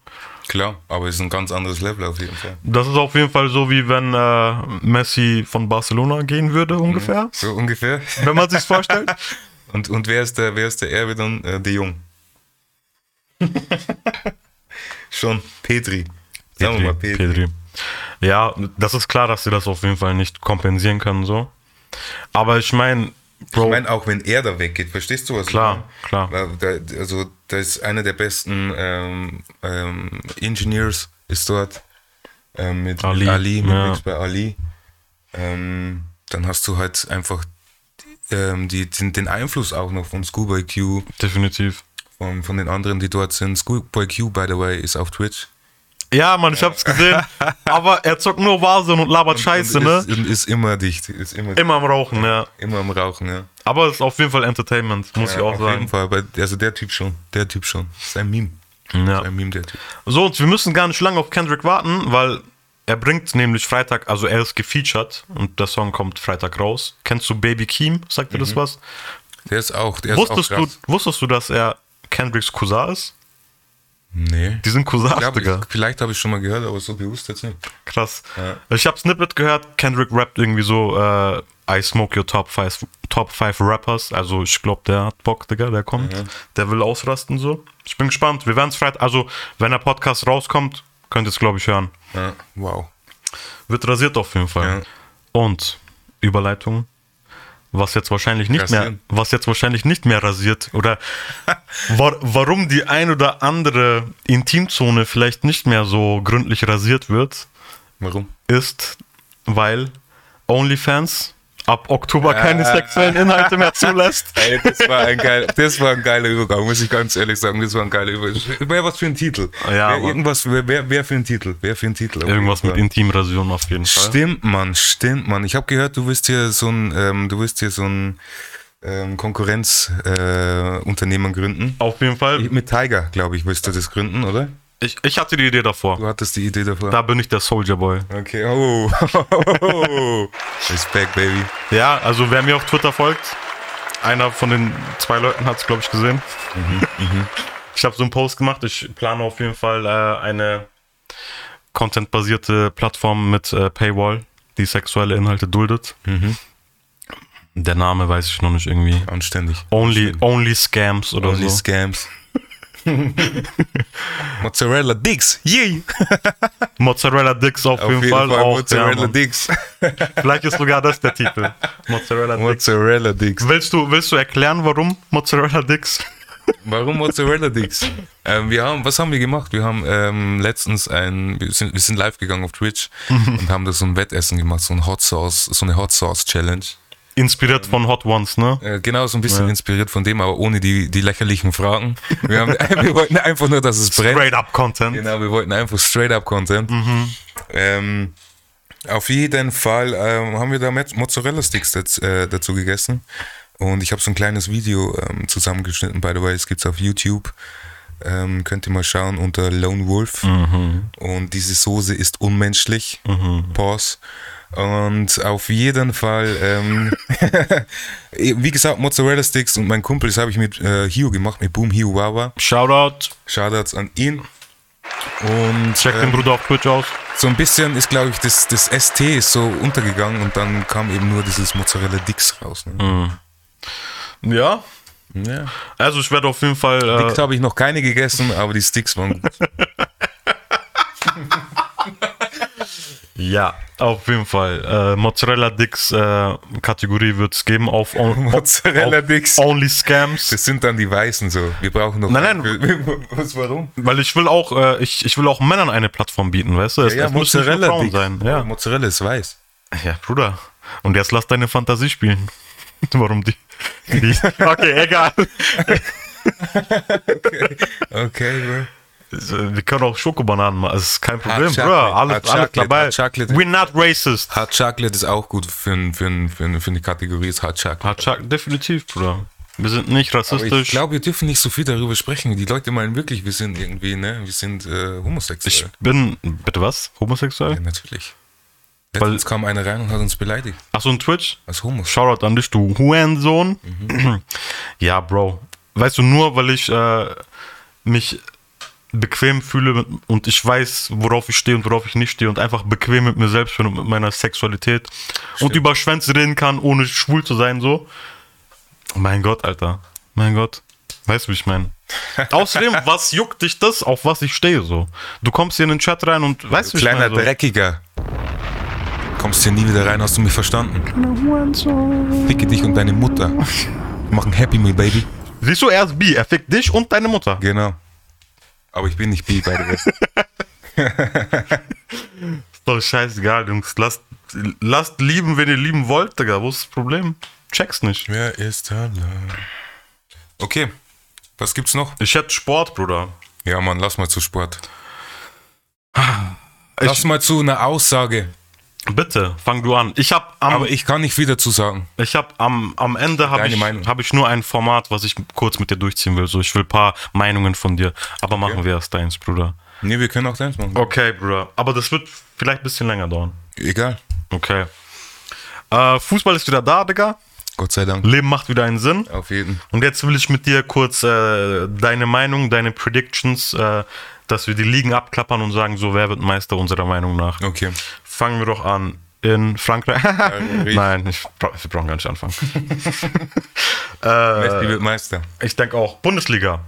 Klar, aber es ist ein ganz anderes Level auf jeden Fall. Das ist auf jeden Fall so, wie wenn äh, Messi von Barcelona gehen würde, ungefähr. So ungefähr. Wenn man sich vorstellt. Und, und wer ist der, wer ist der Erbe dann? Äh, De Jong. Schon. Petri. Sagen wir mal Petri. Pedri. Ja, das ist klar, dass sie das auf jeden Fall nicht kompensieren können, so. Aber ich meine, Bro, Ich meine, auch wenn er da weggeht, verstehst du was? ich Klar, meine? klar. Also, da ist einer der besten ähm, ähm, Engineers ist dort. Ähm, mit Ali, Ali, mit ja. Bei Ali. Ähm, dann hast du halt einfach ähm, die, den, den Einfluss auch noch von Schoolboy Q, definitiv. Von, von den anderen, die dort sind. Schoolboy Q, by the way, ist auf Twitch. Ja, Mann, ich hab's gesehen. aber er zockt nur Warzone und labert Scheiße, Und ne? Ist, ist immer dicht. Ist immer, Immer am Rauchen, ja. immer am Rauchen, ja. Aber es ist auf jeden Fall Entertainment, muss ich Ja, auch auf jeden sagen. Fall. Aber, also der Typ schon. Der Typ schon. Ist ein Meme. Ja. Ist ein Meme, der Typ. So, und wir müssen gar nicht lange auf Kendrick warten, weil er bringt nämlich Freitag, also er ist gefeatured und der Song kommt Freitag raus. Kennst du Baby Keem? Sagt dir das was? Der ist auch, der Wusstest ist auch du, krass. wusstest du, dass er Kendricks Cousin ist? Nee. Die sind Cousins, Ja, aber Digga. ich, vielleicht habe ich schon mal gehört, aber so bewusst jetzt nicht. Krass. Ja. Ich habe Snippet gehört, Kendrick rappt irgendwie so, äh, I smoke your top five, top five Rappers. Also ich glaube, der hat Bock, Digga, der kommt. Der will ausrasten so. Ich bin gespannt. Wir werden es Freitag, also wenn der Podcast rauskommt, könnt ihr es, glaube ich, hören. Ja, wow. Wird rasiert auf jeden Fall. Ja. Und Überleitung. Was jetzt wahrscheinlich nicht mehr, Rasieren. was jetzt wahrscheinlich nicht mehr rasiert oder wa warum die ein oder andere Intimzone vielleicht nicht mehr so gründlich rasiert wird, Warum? ist, weil OnlyFans ab Oktober keine sexuellen Inhalte mehr zulässt. Ey, das war ein, geil, das war ein geiler Übergang, muss ich ganz ehrlich sagen. Das war ein geiler Übergang. Wer was für ein Titel? Ja, wer, Mann. irgendwas, wer, wer, wer für ein Titel? Wer für ein Titel? Irgendwas mit Fall. Intimrasion auf jeden Fall. Stimmt, Mann, stimmt, Mann. Ich habe gehört, du willst hier so ein, ähm, du willst hier so ein ähm, Konkurrenzunternehmen äh, gründen. Auf jeden Fall. Mit Tiger, glaube ich, willst du das gründen, oder? Ich, ich hatte die Idee davor. Du hattest die Idee davor. Da bin ich der Soldier Boy. Okay, oh. Respekt, Baby. Ja, also wer mir auf Twitter folgt, einer von den zwei Leuten hat es, glaube ich, gesehen. Ich habe so einen Post gemacht. Ich plane auf jeden Fall äh, eine contentbasierte Plattform mit äh, Paywall, die sexuelle Inhalte duldet. Der Name weiß ich noch nicht irgendwie. Anständig. Only, only Scams oder Only so. Scams. Mozzarella Dicks, yay! Mozzarella Dicks auf, jeden, Fall, auch. Mozzarella ja. Dicks. Vielleicht ist sogar das der Titel. Mozzarella Dicks. Mozzarella Dicks. Willst du, willst du erklären, warum Mozzarella Dicks? Warum Mozzarella Dicks? ähm, wir haben, was haben wir gemacht? Wir haben ähm, letztens ein, wir sind, wir sind live gegangen auf Twitch und haben da so ein Wettessen gemacht, so ein Hot Sauce, so eine Hot Sauce Challenge. Inspiriert von Hot Ones, ne? Äh, genau, so ein bisschen inspiriert von dem, aber ohne die, die lächerlichen Fragen. Wir, haben, wir wollten einfach nur, dass es brennt. Straight up Content. Genau, wir wollten einfach straight up Content. Ähm, auf jeden Fall ähm, haben wir da Met- Mozzarella Sticks dazu, äh, dazu gegessen. Und ich habe so ein kleines Video ähm, zusammengeschnitten, by the way. Es gibt's auf YouTube. Ähm, könnt ihr mal schauen unter Lone Wolf. Und diese Soße ist unmenschlich. Pause. Und auf jeden Fall, ähm, wie gesagt, Mozzarella Sticks und mein Kumpel, das habe ich mit äh, Hio gemacht, mit Boom Hio Wawa. Shoutout. Shoutouts an ihn. Und Check äh, den Bruder auf Twitch aus. so ein bisschen ist, glaube ich, das, das ST ist so untergegangen und dann kam eben nur dieses Mozzarella Dix raus. Ne? Ja. Ja. Also ich werde auf jeden Fall. Äh, Dicks habe ich noch keine gegessen, aber die Sticks waren gut. ja, auf jeden Fall. Äh, Mozzarella Dicks äh, Kategorie wird es geben auf, on, Mozzarella Dicks. Only Scams. Das sind dann die Weißen so. Wir brauchen noch. Nein, Was, warum? Weil ich will auch, äh, ich, ich will auch Männern eine Plattform bieten, weißt du? Es, Ja, es Mozzarella Frauen sein. Ja. Mozzarella ist weiß. ja, Bruder. Und jetzt lass deine Fantasie spielen. Warum die? die okay, egal. Okay, bro. Wir können auch Schokobananen machen, das ist kein Problem, Bro. Alles, alles dabei. We're not racist. Hot Chocolate ist auch gut für, für, für, für eine Kategorie, ist Hot Chocolate. Hot Chocolate, definitiv, Bruder. Wir sind nicht Aber rassistisch. ich glaube, wir dürfen nicht so viel darüber sprechen. Die Leute meinen wirklich, wir sind irgendwie, ne, wir sind äh, Ich homosexuell. bin, bitte was? Homosexuell? ja, natürlich. Weil- Letztens kam einer rein und hat uns beleidigt. Ach so, ein Twitch? Als Homos. Shoutout an dich, du Hurensohn. ja, Bro. Weißt du, nur weil ich äh, mich bequem fühle und ich weiß, worauf ich stehe und worauf ich nicht stehe und einfach bequem mit mir selbst bin und mit meiner Sexualität und über Schwänze reden kann, ohne schwul zu sein, so. Mein Gott, Alter. Mein Gott. Weißt du, wie ich meine? Außerdem, was juckt dich das, auf was ich stehe, so? Du kommst hier in den Chat rein und weißt du, wie ich Kleiner meine? So. Dreckiger. Kommst hier nie wieder rein, hast du mich verstanden? Ficke dich und deine Mutter. Mach ein Happy Meal, Baby. Siehst du, er ist bi, er fickt dich und deine Mutter. Genau. Aber ich bin nicht bi, by the way. Ist doch scheißegal, Jungs. Lasst, lasst lieben, wenn ihr lieben wollt, Digga. Wo ist das Problem? Check's nicht. Wer ist da? Okay. Was gibt's noch? Ich hätte Sport, Bruder. Ja, Mann, lass mal zu Sport. Ich, Lass mal zu einer Aussage. Bitte, fang du an. Ich hab am, Aber ich kann nicht viel dazu sagen. ich hab am, am Ende habe ich, Meinung. hab ich nur ein Format, was ich kurz mit dir durchziehen will. So, ich will ein paar Meinungen von dir. Aber machen wir erst deins, Bruder. Nee, wir können auch deins machen. Okay, Bruder. Aber das wird vielleicht ein bisschen länger dauern. Egal. Okay. Äh, Fußball ist wieder da, Digga. Gott sei Dank. Leben macht wieder einen Sinn. Auf jeden. Und jetzt will ich mit dir kurz äh, deine Meinung, deine Predictions, äh, dass wir die Ligen abklappern und sagen, so wer wird Meister unserer Meinung nach. Okay. Fangen wir doch an. In Frankreich. Nein, ich, wir brauchen gar nicht anfangen. Messi wird Meister. ich denke auch. Bundesliga.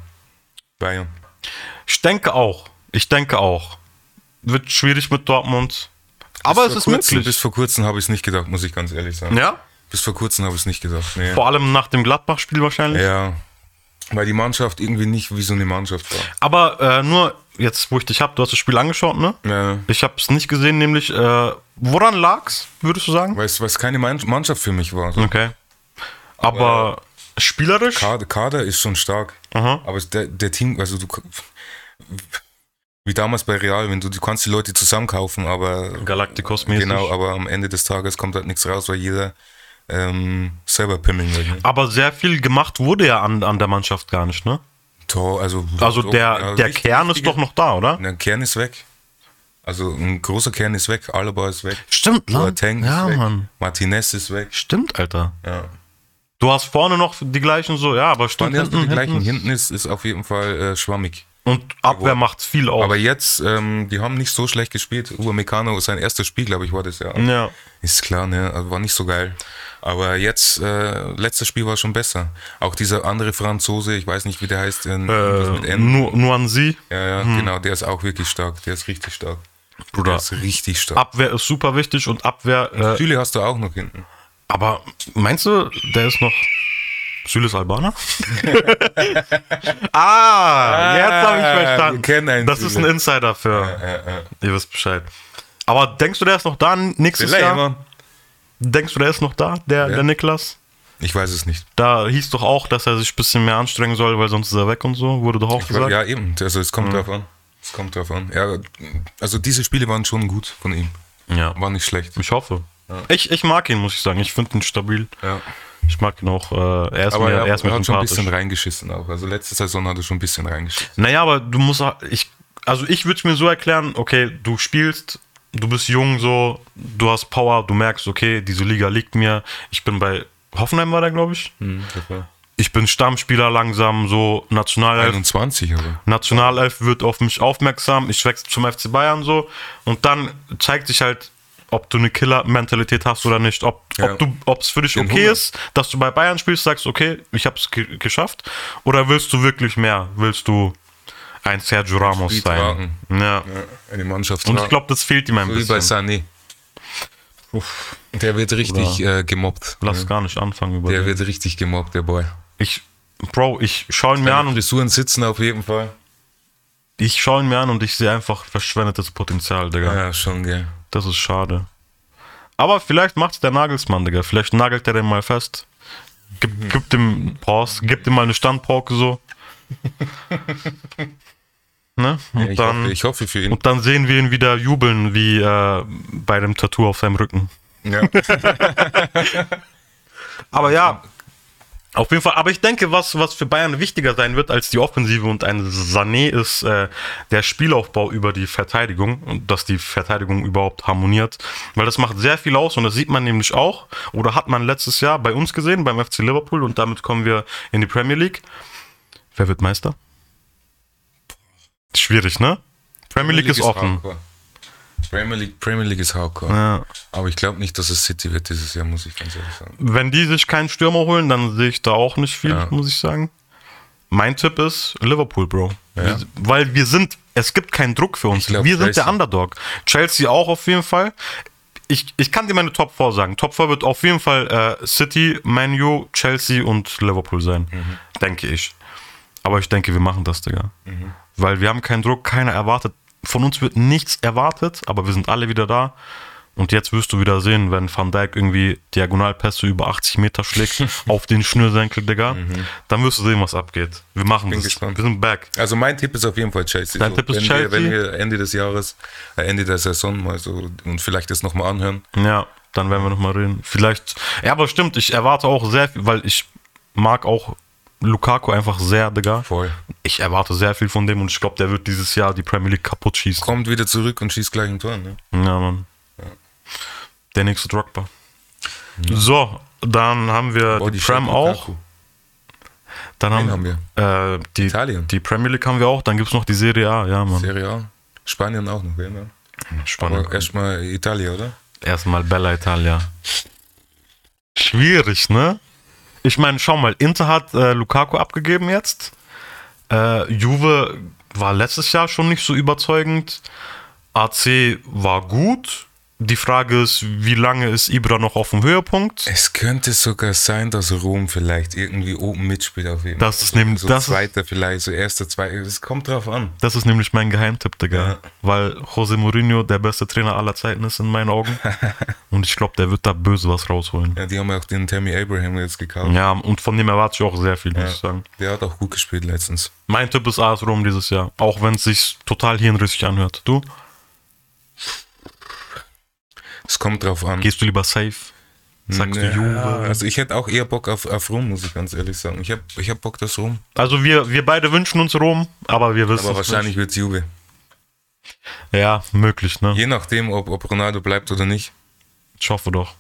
Bayern. Ich denke auch. Ich denke auch. Wird schwierig mit Dortmund. Aber es ist kurzem, möglich. Bis vor kurzem habe ich es nicht gedacht, muss ich ganz ehrlich sagen. Ja? Bis vor kurzem habe ich es nicht gedacht. Nee. Vor allem nach dem Gladbach-Spiel wahrscheinlich. Ja. Weil die Mannschaft irgendwie nicht wie so eine Mannschaft war. Aber äh, nur jetzt, wo ich dich hab, du hast das Spiel angeschaut, ne? Ja. Ich habe es nicht gesehen, nämlich äh, woran lag's, würdest du sagen? Weil es keine Mann- Mannschaft für mich war. So. Okay. Aber spielerisch? Kader, Kader ist schon stark. Aha. Aber der, der Team, also du wie damals bei Real, wenn du, du kannst die Leute zusammenkaufen, aber Galacticos mäßig. genau, aber am Ende des Tages kommt halt nichts raus, weil jeder ähm, selber pimmeln will. ne? Aber sehr viel gemacht wurde ja an, an der Mannschaft gar nicht, ne? Tor, also Also so, der, ja, der richtig- Kern ist richtige- doch noch da, oder? Der Kern ist weg. Also ein großer Kern ist weg, Alaba ist weg, Stimmt, Boateng Ja, ist weg, Mann. Martinez ist weg. Stimmt, Alter. Ja. Du hast vorne noch die gleichen so, ja, aber stimmt. Waren ja die gleichen. hinten- Hinten ist, ist auf jeden Fall äh, schwammig. Und Abwehr macht viel aus. Aber jetzt, ähm, die haben nicht so schlecht gespielt. Upamecano, sein erstes Spiel, glaube ich, war das ja. ja. Ist klar, ne? Also war nicht so geil. Aber jetzt, äh, letztes Spiel war schon besser. Auch dieser andere Franzose, ich weiß nicht, wie der heißt, in, Äh, N. nur, nur an sie, Ja, ja, genau, der ist auch wirklich stark. Der ist richtig stark. Der Bruder. ist richtig stark. Abwehr ist super wichtig und Abwehr. Äh, Süle hast du auch noch hinten. aber meinst du, der ist noch. Süle ist Albaner? ah, jetzt habe ich verstanden. wir kennen einen das ist ein Süle. Insider für. Ihr wisst Bescheid. Aber denkst du, der ist noch da nächstes Vielleicht, Jahr? Mann. Denkst du, der ist noch da, der, der Niklas? Ich weiß es nicht. Da hieß doch auch, dass er sich ein bisschen mehr anstrengen soll, weil sonst ist er weg und so. Wurde doch auch gesagt. Ja, eben. Also es kommt drauf an. Es kommt drauf an. Ja, also diese Spiele waren schon gut von ihm. Ja. War nicht schlecht. Ich hoffe. Ich, ich mag ihn, muss ich sagen. Ich finde ihn stabil. Ja. Ich mag ihn auch. Äh, er ist Aber mir, er, er ist er mir hat schon ein bisschen reingeschissen auch. Also letzte Saison hat er schon ein bisschen reingeschissen. Naja, aber du musst. Ich, also ich würde es mir so erklären, okay, du spielst, du bist jung so, du hast Power, du merkst, okay, diese Liga liegt mir. Ich bin bei Hoffenheim war der, glaube ich. ich bin Stammspieler langsam, so Nationalelf. 21, aber. Nationalelf wird auf mich aufmerksam, ich wechsle zum FC Bayern so und dann zeigt sich halt, ob du eine Killer-Mentalität hast oder nicht, ob Ja. ob du, ob es für dich Den okay Hunger. ist, dass du bei Bayern spielst, sagst, okay, ich habe es ge geschafft, oder willst du wirklich mehr? Willst du ein Sergio Ramos Spiel sein? Ja. Ja, eine Mannschaft. Und ich glaube, das fehlt ihm ein so wie bei bisschen. Sané. Der wird richtig äh, gemobbt. Lass Ja. gar nicht anfangen über Der den. wird richtig gemobbt, der Boy. Ich, Bro, ich schaue ihn mir an und Frisuren sitzen auf jeden Fall. ich schaue ihn mir an und ich sehe einfach verschwendetes Potenzial, Digga. Ja, schon, gell. Das ist schade. Aber vielleicht macht's der Nagelsmann, Digga. Vielleicht nagelt er den mal fest. Gib, gibt ihm Pause, gibt ihm mal eine Standpauke so. ne? Und, Ich, dann, hoffe, ich hoffe für ihn. und dann sehen wir ihn wieder jubeln, wie äh, bei dem Tattoo auf seinem Rücken. Ja. Aber ja, auf jeden Fall. Aber ich denke, was, was für Bayern wichtiger sein wird als die Offensive und ein Sané ist äh, der Spielaufbau über die Verteidigung und dass die Verteidigung überhaupt harmoniert. Weil das macht sehr viel aus und das sieht man nämlich auch oder hat man letztes Jahr bei uns gesehen, beim FC Liverpool und damit kommen wir in die Premier League. Wer wird Meister? Schwierig, ne? Premier League ist offen. hardcore. Premier League, Premier League ist hardcore. Ja. Aber ich glaube nicht, dass es City wird dieses Jahr, muss ich ganz ehrlich sagen. Wenn die sich keinen Stürmer holen, dann sehe ich da auch nicht viel, Ja. muss ich sagen. Mein Tipp ist Liverpool, Bro. Ja. Wir, weil wir sind, es gibt keinen Druck für uns. Glaub, wir sind Chelsea. der Underdog. Chelsea auch auf jeden Fall. Ich, ich kann dir meine Top 4 sagen. Top 4 wird auf jeden Fall äh, City, Man U, Chelsea und Liverpool sein. Mhm. Denke ich. Aber ich denke, wir machen das, Digga. Mhm. Weil wir haben keinen Druck, keiner erwartet. Von uns wird nichts erwartet, aber wir sind alle wieder da. Und jetzt wirst du wieder sehen, wenn Van Dijk irgendwie Diagonalpässe über 80 Meter schlägt auf den Schnürsenkel, Digga, dann wirst du sehen, was abgeht. Wir machen Mhm. Bin das. gespannt. Wir sind back. Also mein Tipp ist auf jeden Fall Chelsea. Dein Tipp ist wenn Chelsea? Wir, wenn wir Ende des Jahres, äh, Ende der Saison mal so und vielleicht das nochmal anhören. Ja, dann werden wir nochmal reden. Vielleicht, ja, aber stimmt, ich erwarte auch sehr viel, weil ich mag auch Lukaku einfach sehr, Digga. Voll. Ich erwarte sehr viel von dem und ich glaube, der wird dieses Jahr die Premier League kaputt schießen. Kommt wieder zurück und schießt gleich ein Tor. Ne? Ja, Mann. Der nächste Drogba. So, dann haben wir Boah, die, Scheibe Prem auch. Dann haben, haben wir äh, die, Italien. die Premier League haben wir auch. Dann gibt es noch die Serie A. Ja, Mann. Serie A. Spanien auch noch, gell, ne? Spannend. Aber erstmal Italien, oder? Erstmal Bella Italia. Schwierig, ne? Ich meine, schau mal, Inter hat äh, Lukaku abgegeben jetzt. Äh, Juve war letztes Jahr schon nicht so überzeugend. AC war gut. Die Frage ist, wie lange ist Ibra noch auf dem Höhepunkt? Es könnte sogar sein, dass Rom vielleicht irgendwie oben mitspielt auf jeden Fall. Das ist nämlich- so das zweiter vielleicht, so erster, zweiter. Es kommt drauf an. Das ist nämlich mein Geheimtipp, Digga. Ja. Weil Jose Mourinho der beste Trainer aller Zeiten ist in meinen Augen. und ich glaube, der wird da böse was rausholen. Ja, die haben ja auch den Tammy Abraham jetzt gekauft. Ja, und von dem erwarte ich auch sehr viel, muss ich sagen. Der hat auch gut gespielt letztens. Mein Tipp ist AS Rom dieses Jahr. Auch wenn es sich total hirnrissig anhört. Du? Es kommt drauf an. Gehst du lieber safe? Sagst du Ja, Juve? Also ich hätte auch eher Bock auf, auf Rom, muss ich ganz ehrlich sagen. Ich habe ich hab Bock auf Rom. Also wir, wir beide wünschen uns Rom, aber wir wissen Aber wahrscheinlich wird es Juve. Ja, möglich, ne? Je nachdem, ob, ob Ronaldo bleibt oder nicht. Ich hoffe doch.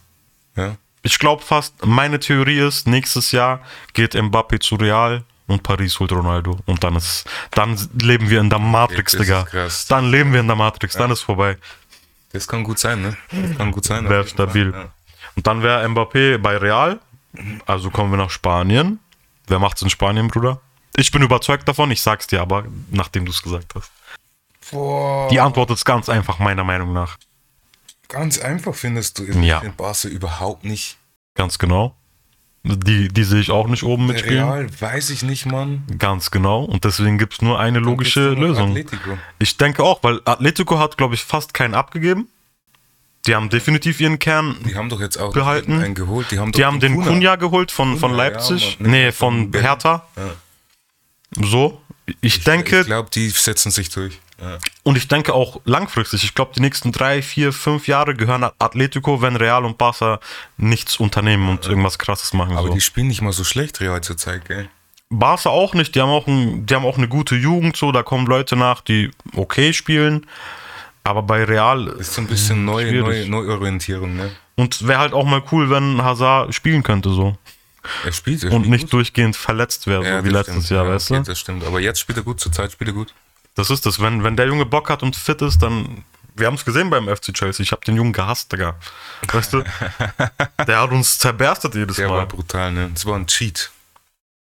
Ja. Ich glaube fast, meine Theorie ist, nächstes Jahr geht Mbappé zu Real und Paris holt Ronaldo. Und dann ist, dann leben wir in der Matrix, Digga. Dann leben wir in der Matrix, dann ist vorbei. Das kann gut sein, ne? Das kann gut sein. Wäre stabil. Ja. Und dann wäre Mbappé bei Real. Also kommen wir nach Spanien. Wer macht's in Spanien, Bruder? Ich bin überzeugt davon, ich sag's dir aber, nachdem du es gesagt hast. Boah, Die Antwort ist ganz einfach, meiner Meinung nach. ganz einfach findest du Ja. den Barca überhaupt nicht. Ganz genau. Die, die sehe ich auch nicht oben mitspielen. Real weiß ich nicht, Mann. Ganz genau. Und deswegen gibt es nur eine logische nur noch Lösung. Atletico. Ich denke auch, weil Atletico hat, glaube ich, fast keinen abgegeben. Die haben definitiv ihren Kern. Die haben doch jetzt auch Behalten. einen geholt. Die haben, Die haben den Kunja geholt von, von Cunha, ja, Leipzig. Mann. nee, Von von. Hertha. Ja. So. Ich, denke, Ich glaube, die setzen sich durch. Ja. und ich denke auch langfristig. Ich glaube, die nächsten drei, vier, fünf Jahre gehören Atletico, wenn Real und Barca nichts unternehmen und irgendwas Krasses machen. Aber so. die spielen nicht mal so schlecht Real zurzeit, gell? Barca auch nicht. Die haben auch, ein, die haben auch eine gute Jugend. So, da kommen Leute nach, die okay spielen. Aber bei Real Ist so ein bisschen neue, neue Neuorientierung, ne? und wäre halt auch mal cool, wenn Hazard spielen könnte so. Er spielt, er und spielt nicht gut. durchgehend verletzt wäre, Ja, so wie letztes stimmt. Jahr, ja, weißt okay, du? Das stimmt, aber jetzt spielt er gut, zur Zeit spielt er gut. Das ist das, wenn, wenn der Junge Bock hat und fit ist, dann. Wir haben es gesehen beim FC Chelsea. Ich habe den Jungen gehasst, Digga. Weißt du? der hat uns zerberstet jedes Der war Mal. brutal, ne? Das war ein Cheat.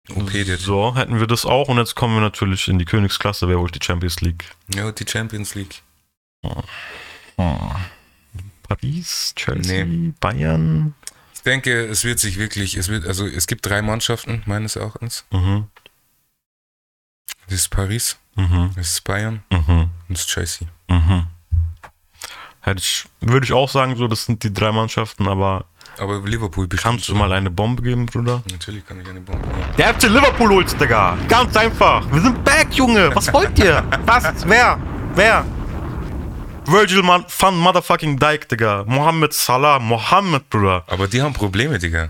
Der So, hätten wir das auch und jetzt kommen wir natürlich in die Königsklasse. Wer holt die Champions League? Ja, die Champions League. Paris, Chelsea, Nee. Bayern. Ich denke, es wird sich wirklich, es wird, also es gibt drei Mannschaften, meines Erachtens. Mhm. Das ist Paris, Mhm. das ist Bayern Mhm. und das ist Chelsea. Mhm. Hätte ich, würde ich auch sagen, so, das sind die drei Mannschaften, aber Aber Liverpool bestimmt. kannst du mal eine Bombe geben, Bruder? Natürlich kann ich eine Bombe geben. Der FC Liverpool holt's, Digga. Ganz einfach. Wir sind back, Junge. Was wollt ihr? Was? Wer? Wer? Virgil Man van Motherfucking Dijk, Digga. Mohammed Salah. Mohammed, Bruder. Aber die haben Probleme, Digga.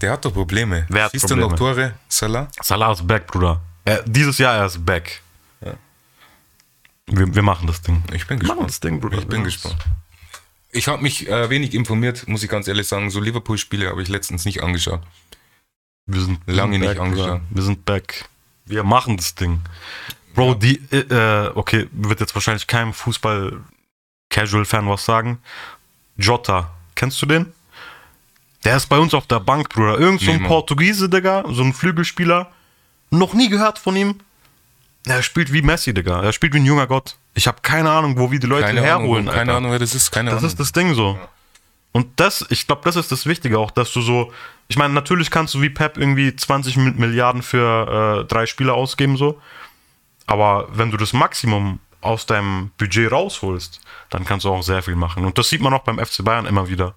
Der hat doch Probleme. Wer hat Siehst Probleme? du noch Tore, Salah? Salah ist back, Bruder. Er, dieses Jahr er ist back. Ja. Wir, wir machen das Ding. Ich bin machen gespannt. das Ding, Bruder. Ich bin gespannt. Ich habe mich äh, wenig informiert, muss ich ganz ehrlich sagen. So Liverpool-Spiele habe ich letztens nicht angeschaut. Wir sind Lange sind nicht back, angeschaut. Wir sind back. Wir machen das Ding. Bro, die, äh, okay, wird jetzt wahrscheinlich keinem Fußball-Casual-Fan was sagen. Jota, kennst du den? Der ist bei uns auf der Bank, Bruder. Irgend so ein. Portugiese, Digga, so ein Flügelspieler. Noch nie gehört von ihm. Er spielt wie Messi, Digga. Er spielt wie ein junger Gott. Ich habe keine Ahnung, wo wir die Leute Keine herholen. Ahnung, keine. Ahnung, wer das ist. Keine Das Ahnung. ist das Ding so. Und das, ich glaube, das ist das Wichtige auch, dass du so, ich meine, natürlich kannst du wie Pep irgendwie 20 Mi- Milliarden für äh, drei Spieler ausgeben, so. Aber wenn du das Maximum aus deinem Budget rausholst, dann kannst du auch sehr viel machen. Und das sieht man auch beim FC Bayern immer wieder.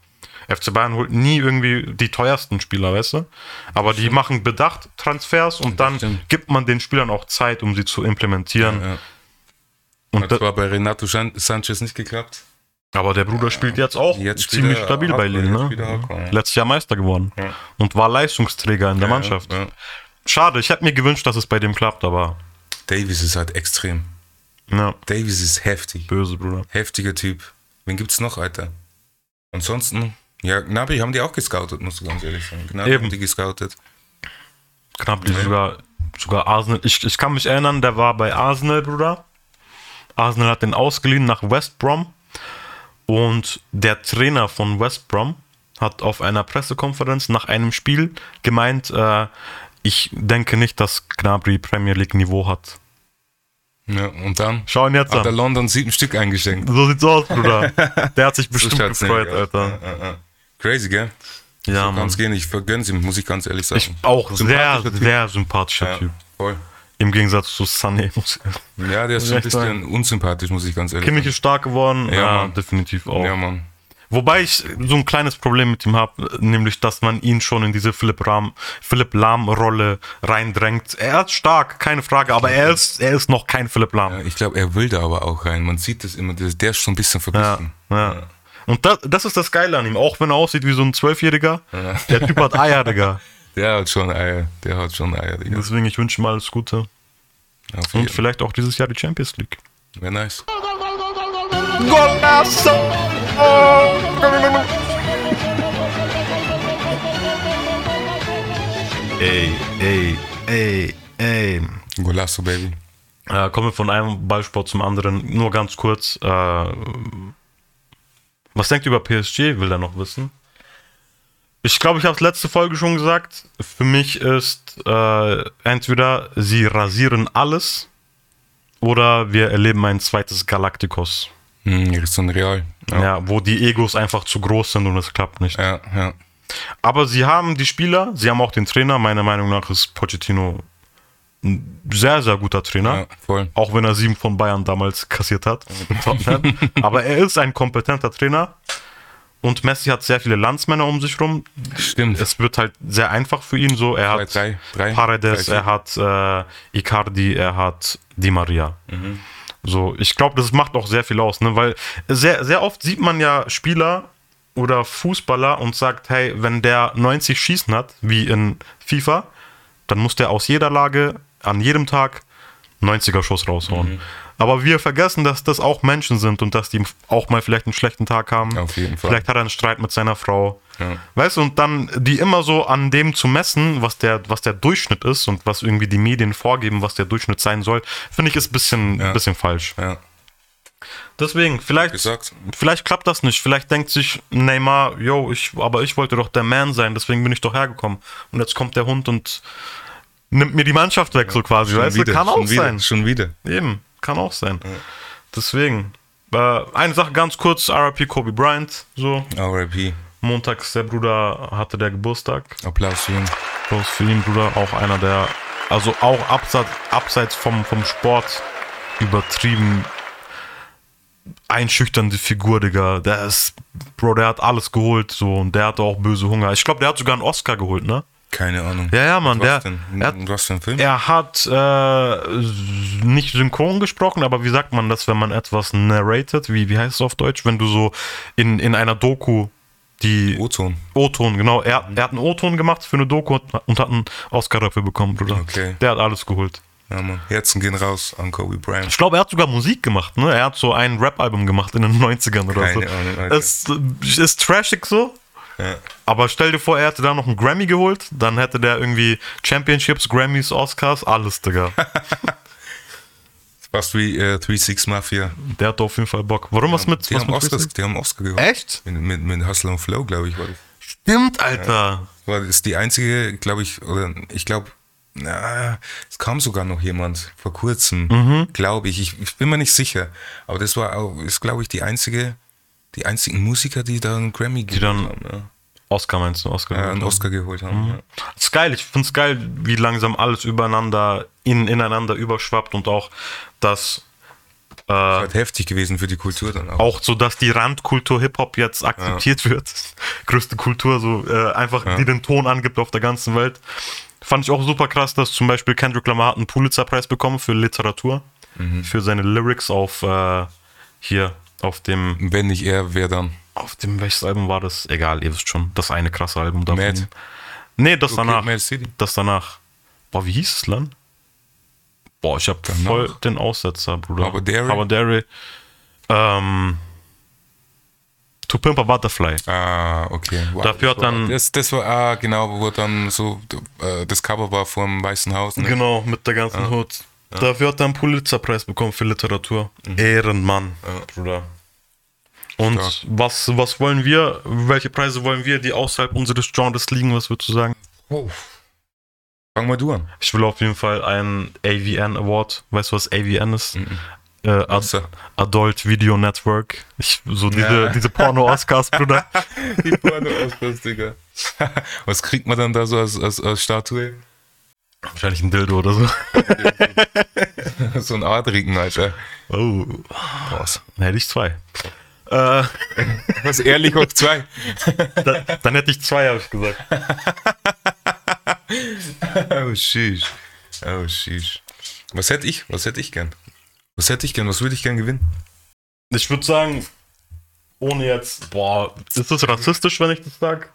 FC Bayern holt nie irgendwie die teuersten Spieler, weißt du? Aber die machen bedacht Transfers und dann gibt man den Spielern auch Zeit, um sie zu implementieren. Ja. Und Hat da, zwar bei Renato San Sanchez nicht geklappt. aber der Bruder spielt jetzt auch Jetzt ziemlich stabil bei Lille, ne? ja. Letztes Jahr Meister geworden Ja. und war Leistungsträger in der Mannschaft. Ja, ja. Schade, ich hätte mir gewünscht, dass es bei dem klappt, aber Davies ist halt extrem. ja, Davies ist heftig. böse, Bruder. Heftiger Typ. Wen gibt's noch, Alter? Ansonsten, ja, Gnabry haben die auch gescoutet, musst du ganz ehrlich sagen. Gnabry Eben. haben die gescoutet. Knapp sogar, sogar Arsenal. Ich, ich kann mich erinnern, der war bei Arsenal, Bruder. Arsenal hat den ausgeliehen nach West Brom. Und der Trainer von West Brom hat auf einer Pressekonferenz nach einem Spiel gemeint, äh, ich denke nicht, dass Gnabry Premier League Niveau hat. Ja, und dann Schau ihn jetzt hat der an. London sieben Stück eingeschenkt. So sieht's aus, Bruder. Der hat sich bestimmt schaut's gefreut, aus. Alter. Ja, ja, ja. Crazy, gell? Ja, so Mann. kann's gehen. Ich vergönn's ihm, muss ich ganz ehrlich sagen. Ich auch sehr, Sympathischer Typ. sehr sympathischer ja, Typ. voll. Im Gegensatz zu ich- Ja, der ist so ein bisschen unsympathisch, muss ich ganz ehrlich Kimmich ist stark geworden, Ja, ja, Mann. definitiv auch. sagen. Ja, Mann. Wobei ich so ein kleines Problem mit ihm habe, nämlich, dass man ihn schon in diese Philipp Lahm, Philipp Lahm-Rolle reindrängt. Er ist stark, keine Frage, aber er ist, er ist noch kein Philipp Lahm. Ja, ich glaube, er will da aber auch rein. Man sieht das immer, der ist schon ein bisschen verbissen. Ja. Und das, das ist das Geile an ihm, auch wenn er aussieht wie so ein Zwölfjähriger. Der Typ hat Eier, Digga. Der hat schon Eier. Der hat schon Eier, Digga. Deswegen, ich wünsche ihm alles Gute. Und vielleicht auch dieses Jahr die Champions League. Wäre nice. Ey, ey, ey, ey. Golasso, Baby. Äh, kommen wir von einem Ballsport zum anderen. Nur ganz kurz. Äh, was denkt ihr über PSG? Will er noch wissen. Ich glaube, ich habe es letzte Folge schon gesagt. Für mich ist äh, entweder sie rasieren alles oder wir erleben ein zweites Galacticos. Hm, so ein Real. Ja. Ja. wo die Egos einfach zu groß sind und es klappt nicht. Ja, ja. Aber sie haben die Spieler, sie haben auch den Trainer. Meiner Meinung nach ist Pochettino ein sehr, sehr guter Trainer. ja voll. Auch wenn er sieben von Bayern damals kassiert hat. Tottenham. Aber er ist ein kompetenter Trainer. Und Messi hat sehr viele Landsmänner um sich rum. Stimmt. Es wird halt sehr einfach für ihn so. Er hat drei, drei, Paredes, drei, er hat äh, Icardi, er hat Di Maria. So, ich glaube, das macht auch sehr viel aus, ne? Weil sehr, sehr oft sieht man ja Spieler oder Fußballer und sagt, hey, wenn der 90 Schießen hat, wie in FIFA, dann muss der aus jeder Lage, an jedem Tag 90er Schuss raushauen. Aber wir vergessen, dass das auch Menschen sind und dass die auch mal vielleicht einen schlechten Tag haben. Auf jeden Fall. Vielleicht hat er einen Streit mit seiner Frau. Ja. Weißt du, und dann die immer so an dem zu messen, was der, was der Durchschnitt ist und was irgendwie die Medien vorgeben, was der Durchschnitt sein soll, finde ich ist ein bisschen, Ja. bisschen falsch. Ja, Deswegen, vielleicht, vielleicht klappt das nicht. Vielleicht denkt sich Neymar, yo, ich, aber ich wollte doch der Man sein, deswegen bin ich doch hergekommen. Und jetzt kommt der Hund und nimmt mir die Mannschaft weg, so quasi. Schon Weißt du, wieder, kann schon auch wieder, sein. Schon wieder. Eben, kann auch sein. Deswegen. Äh, eine Sache ganz kurz, RIP Kobe Bryant, so. RIP. Montags, der Bruder hatte der Geburtstag. Applaus für ihn. Bloß für ihn, Bruder, auch einer der, also auch abseits, abseits vom, vom Sport übertrieben einschüchternde Figur, Digga. Der ist, Bro, der hat alles geholt, so, und der hatte auch böse Hunger. Ich glaube, der hat sogar einen Oscar geholt, ne? Keine Ahnung. Ja, ja, Mann, Was der, denn? er, hat- Was für ein Film? er hat äh, nicht synchron gesprochen, aber wie sagt man das, wenn man etwas narrated? Wie, wie heißt es auf Deutsch? Wenn du so in, in einer Doku die O-Ton. O-Ton, genau. Er, er hat einen O-Ton gemacht für eine Doku und, und hat einen Oscar dafür bekommen, Bruder. Okay. Der hat alles geholt. Ja, Mann. Herzen gehen raus an Kobe Bryant. Ich glaube, er hat sogar Musik gemacht, ne? Er hat so ein Rap-Album gemacht in den 90ern oder Keine so. Ahnung, Alter. Es ist trashig so. Ja. Aber stell dir vor, er hätte da noch einen Grammy geholt, dann hätte der irgendwie Championships, Grammys, Oscars, alles, Digga. Fast wie äh, 3-6 Mafia. Der hat auf jeden Fall Bock. Warum was mit? Die was haben, mit Oscars, die haben Oscar geholt. Echt? Mit, mit, mit Hustle and Flow, glaube ich, war das. Stimmt, Alter. War das die einzige, glaube ich, oder ich glaube, na, es kam sogar noch jemand vor kurzem, Mhm. glaube ich. ich. Ich bin mir nicht sicher. Aber das war auch, ist, glaube ich, die einzige, die einzigen Musiker, die da einen Grammy geholt dann- haben. Ja. Oscar meinst du? Oscar. Ja, einen Oscar geholt haben. Mhm. Ja. Das ist geil. Ich finde es geil, wie langsam alles übereinander, in, ineinander überschwappt und auch, dass äh, Halt heftig gewesen für die Kultur dann auch. auch so, dass die Randkultur Hip-Hop jetzt akzeptiert wird. Größte Kultur, so äh, einfach, die den Ton angibt auf der ganzen Welt. Fand ich auch super krass, dass zum Beispiel Kendrick Lamar hat einen Pulitzer-Preis bekommen für Literatur, für seine Lyrics auf äh, hier, auf dem, Wenn nicht er, wer dann? auf dem, welches Album war das? Egal, ihr wisst schon, das eine krasse Album davon. Mad. Nee, das Okay, danach. Mad City. Das danach. Boah, wie hieß es dann? Boah, ich hab Danach? voll den Aussetzer, Bruder. Aber Dairy? Aber Dairy. Ähm, To Pimp a Butterfly. Ah, okay. Wow, Dafür hat dann- Das, das war, ah, genau, wo dann so, äh, das Cover war vom Weißen Haus. Ne? Genau, mit der ganzen Hut. Dafür hat er einen Pulitzerpreis bekommen für Literatur. Ehrenmann, Bruder. Und was, was wollen wir, welche Preise wollen wir, die außerhalb unseres Genres liegen, was würdest du sagen? Oh. Fang mal du an. Ich will auf jeden Fall einen AVN Award. Weißt du, was AVN ist? Äh, Ad. Adult Video Network. Ich, so diese, Ja. diese Porno-Oscars, Bruder. Die Porno-Oscars, Digga. Was kriegt man dann da so als, als, als Statue? Wahrscheinlich ein Dildo oder so. so ein Adrigen, Alter. Oh, Was? dann hätte ich zwei. Äh, Was, ehrlich auf zwei? da, dann hätte ich zwei, habe ich gesagt. Oh, sheesh. Oh, sheesh. Was hätte ich? Was hätte ich gern? Was hätte ich gern? Was würde ich gern gewinnen? Ich würde sagen, ohne jetzt, boah, ist das rassistisch, wenn ich das sage?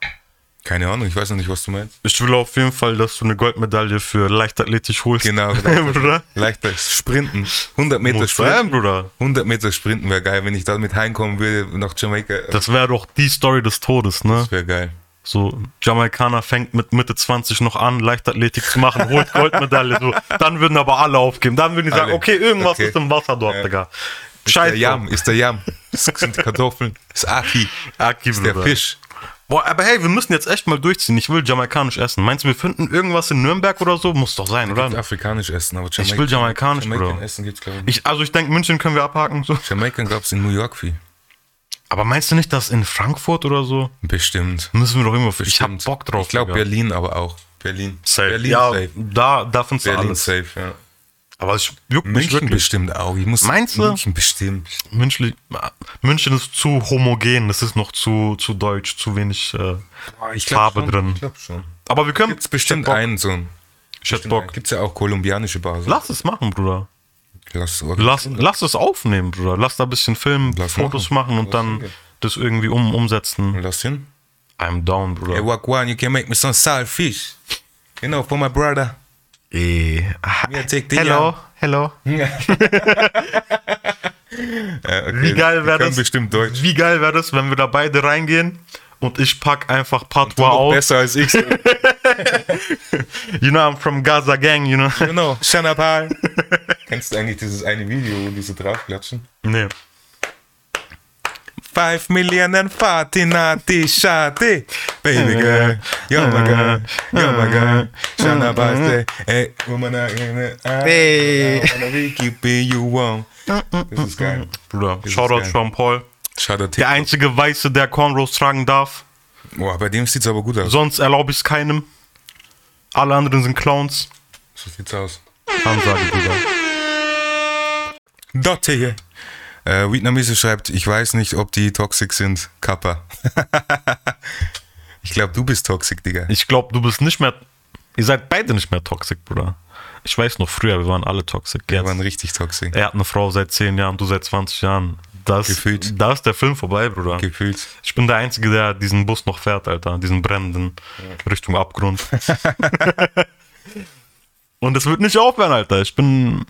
Keine Ahnung, ich weiß noch nicht, was du meinst. Ich will auf jeden Fall, dass du eine Goldmedaille für Leichtathletik holst. Genau, Bruder. leichter Sprinten. 100 Meter Muss sein, Sprinten. Bruder. 100 Meter Sprinten wäre geil, wenn ich damit heimkommen würde nach Jamaika. Das wäre doch die Story des Todes, ne? Das wäre geil. So, Jamaikaner fängt mit Mitte 20 noch an, Leichtathletik zu machen, holt Goldmedaille. So. Dann würden aber alle aufgeben. Dann würden die sagen, Alle. okay, irgendwas Okay. ist im Wasser dort, Ja. Digga. Ist Scheiße. der Yam, ist der Yam. Das sind die Kartoffeln. Das ist Aki. Aki, ist der. Fisch. Boah, aber hey, wir müssen jetzt echt mal durchziehen. Ich will jamaikanisch essen. Meinst du, wir finden irgendwas in Nürnberg oder so? Muss doch sein, oder? Afrikanisch essen, aber Ich will jamaikanisch, Jamaican Bro. essen gibt's glaube ich. Ich, also ich denke, München können wir abhaken. So. Jamaican gab's in New York viel. Aber meinst du nicht, dass in Frankfurt oder so? Bestimmt. Müssen wir doch irgendwo. Ich hab Bestimmt. Bock drauf. Ich glaube. Berlin aber auch. Berlin. Safe. Berlin ja, safe. da, da findest du Berlin alles. safe, ja. Aber ich juckt mich München wirklich. bestimmt auch. Ich muss Meinst du? München bestimmt. München, München ist zu homogen, das ist noch zu, zu deutsch, zu wenig äh, Farbe schon. drin. Ich glaube schon. Aber wir können. Gibt's bestimmt einen so. Ich hätte Bock. Gibt's ja auch kolumbianische Basis. Lass es machen, Bruder. Lass, Lass, lass es aufnehmen, Bruder. Lass da ein bisschen filmen, Lass Fotos machen. machen, und Lass dann das irgendwie um, umsetzen. Lass hin. I'm down, Bruder. Hey, Wagwan, you can make me some salad fish. You know, for my brother. Eh. Hello, hello. Okay. Wie geil wäre das? bestimmt Deutsch. Wie geil wäre das, wenn wir da beide reingehen und ich pack einfach Patois Noch aus. besser als ich. You know, I'm from Gaza Gang, you know. genau. Shanapal. Kennst du eigentlich dieses eine Video, wo die so draufklatschen? Nee. Five million and naughty shawty. Baby girl, you're my girl, you're my girl. Shanapal say, hey, woman, I Hey. wanna be keeping you warm. Das ist geil. Bruder, Shoutout. Sean Paul. Schade, Der einzige Weiße, der Cornrows tragen darf. Boah, bei dem sieht's aber gut aus. Sonst erlaube ich es keinem. Alle anderen sind Clowns. So sieht's aus. Ansage, Bruder. Dort hier. Äh, Vietnamese schreibt, ich weiß nicht, ob die toxic sind. Kappa. ich glaube, du bist toxic, Digga. Ich glaube, du bist nicht mehr. Ihr seid beide nicht mehr toxic, Bruder. Ich weiß noch früher, wir waren alle toxic. Wir Jetzt. waren richtig toxic. Er hat eine Frau seit 10 Jahren, du seit 20 Jahren. Das, Gefühlt. Da ist der Film vorbei, Bruder. Gefühlt. Ich bin der Einzige, der diesen Bus noch fährt, Alter. Diesen brennenden Richtung Abgrund. Und es wird nicht aufhören, Alter. Ich bin.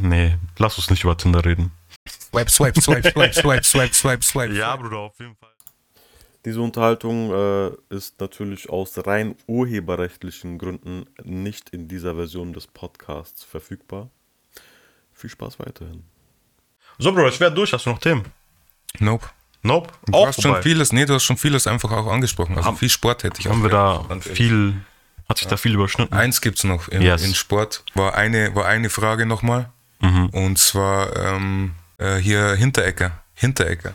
Nee, lass uns nicht über Tinder reden. Swipe, swipe, swipe, swipe, swipe, swipe, swipe, swipe. Ja, Bruder, auf jeden Fall. Diese Unterhaltung äh, ist natürlich aus rein urheberrechtlichen Gründen nicht in dieser Version des Podcasts verfügbar. Viel Spaß weiterhin. So, Bruder, ich werde durch. Hast du noch Themen? Nope. Nope. Du Auch hast schon vorbei. vieles, nee, du hast schon vieles einfach auch angesprochen. Also viel Sport hätte ich Haben auch wir da viel. Hat sich da viel überschnitten? Eins gibt's noch in, Yes. in Sport. War eine, war eine Frage nochmal. Mhm. Und zwar ähm, äh, hier Hinterecker. Hinterecker.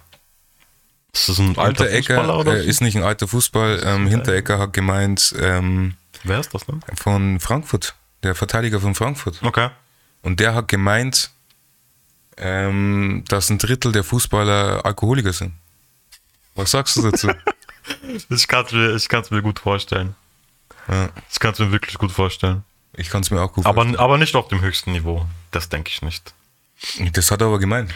Ist das ein alter Fußballer oder äh, ist nicht ein alter Fußball. Ähm, Hinterecker hat gemeint ähm, Wer ist das denn? von Frankfurt, der Verteidiger von Frankfurt. Okay. Und der hat gemeint, ähm, dass ein Drittel der Fußballer Alkoholiker sind. Was sagst du dazu? Ich kann es mir, ich mir gut vorstellen. Ja, Ich kann es mir wirklich gut vorstellen. ich kann es mir auch gut Aber, aber nicht auf dem höchsten Niveau. Das denke ich nicht. vorstellen. Das hat er aber gemeint.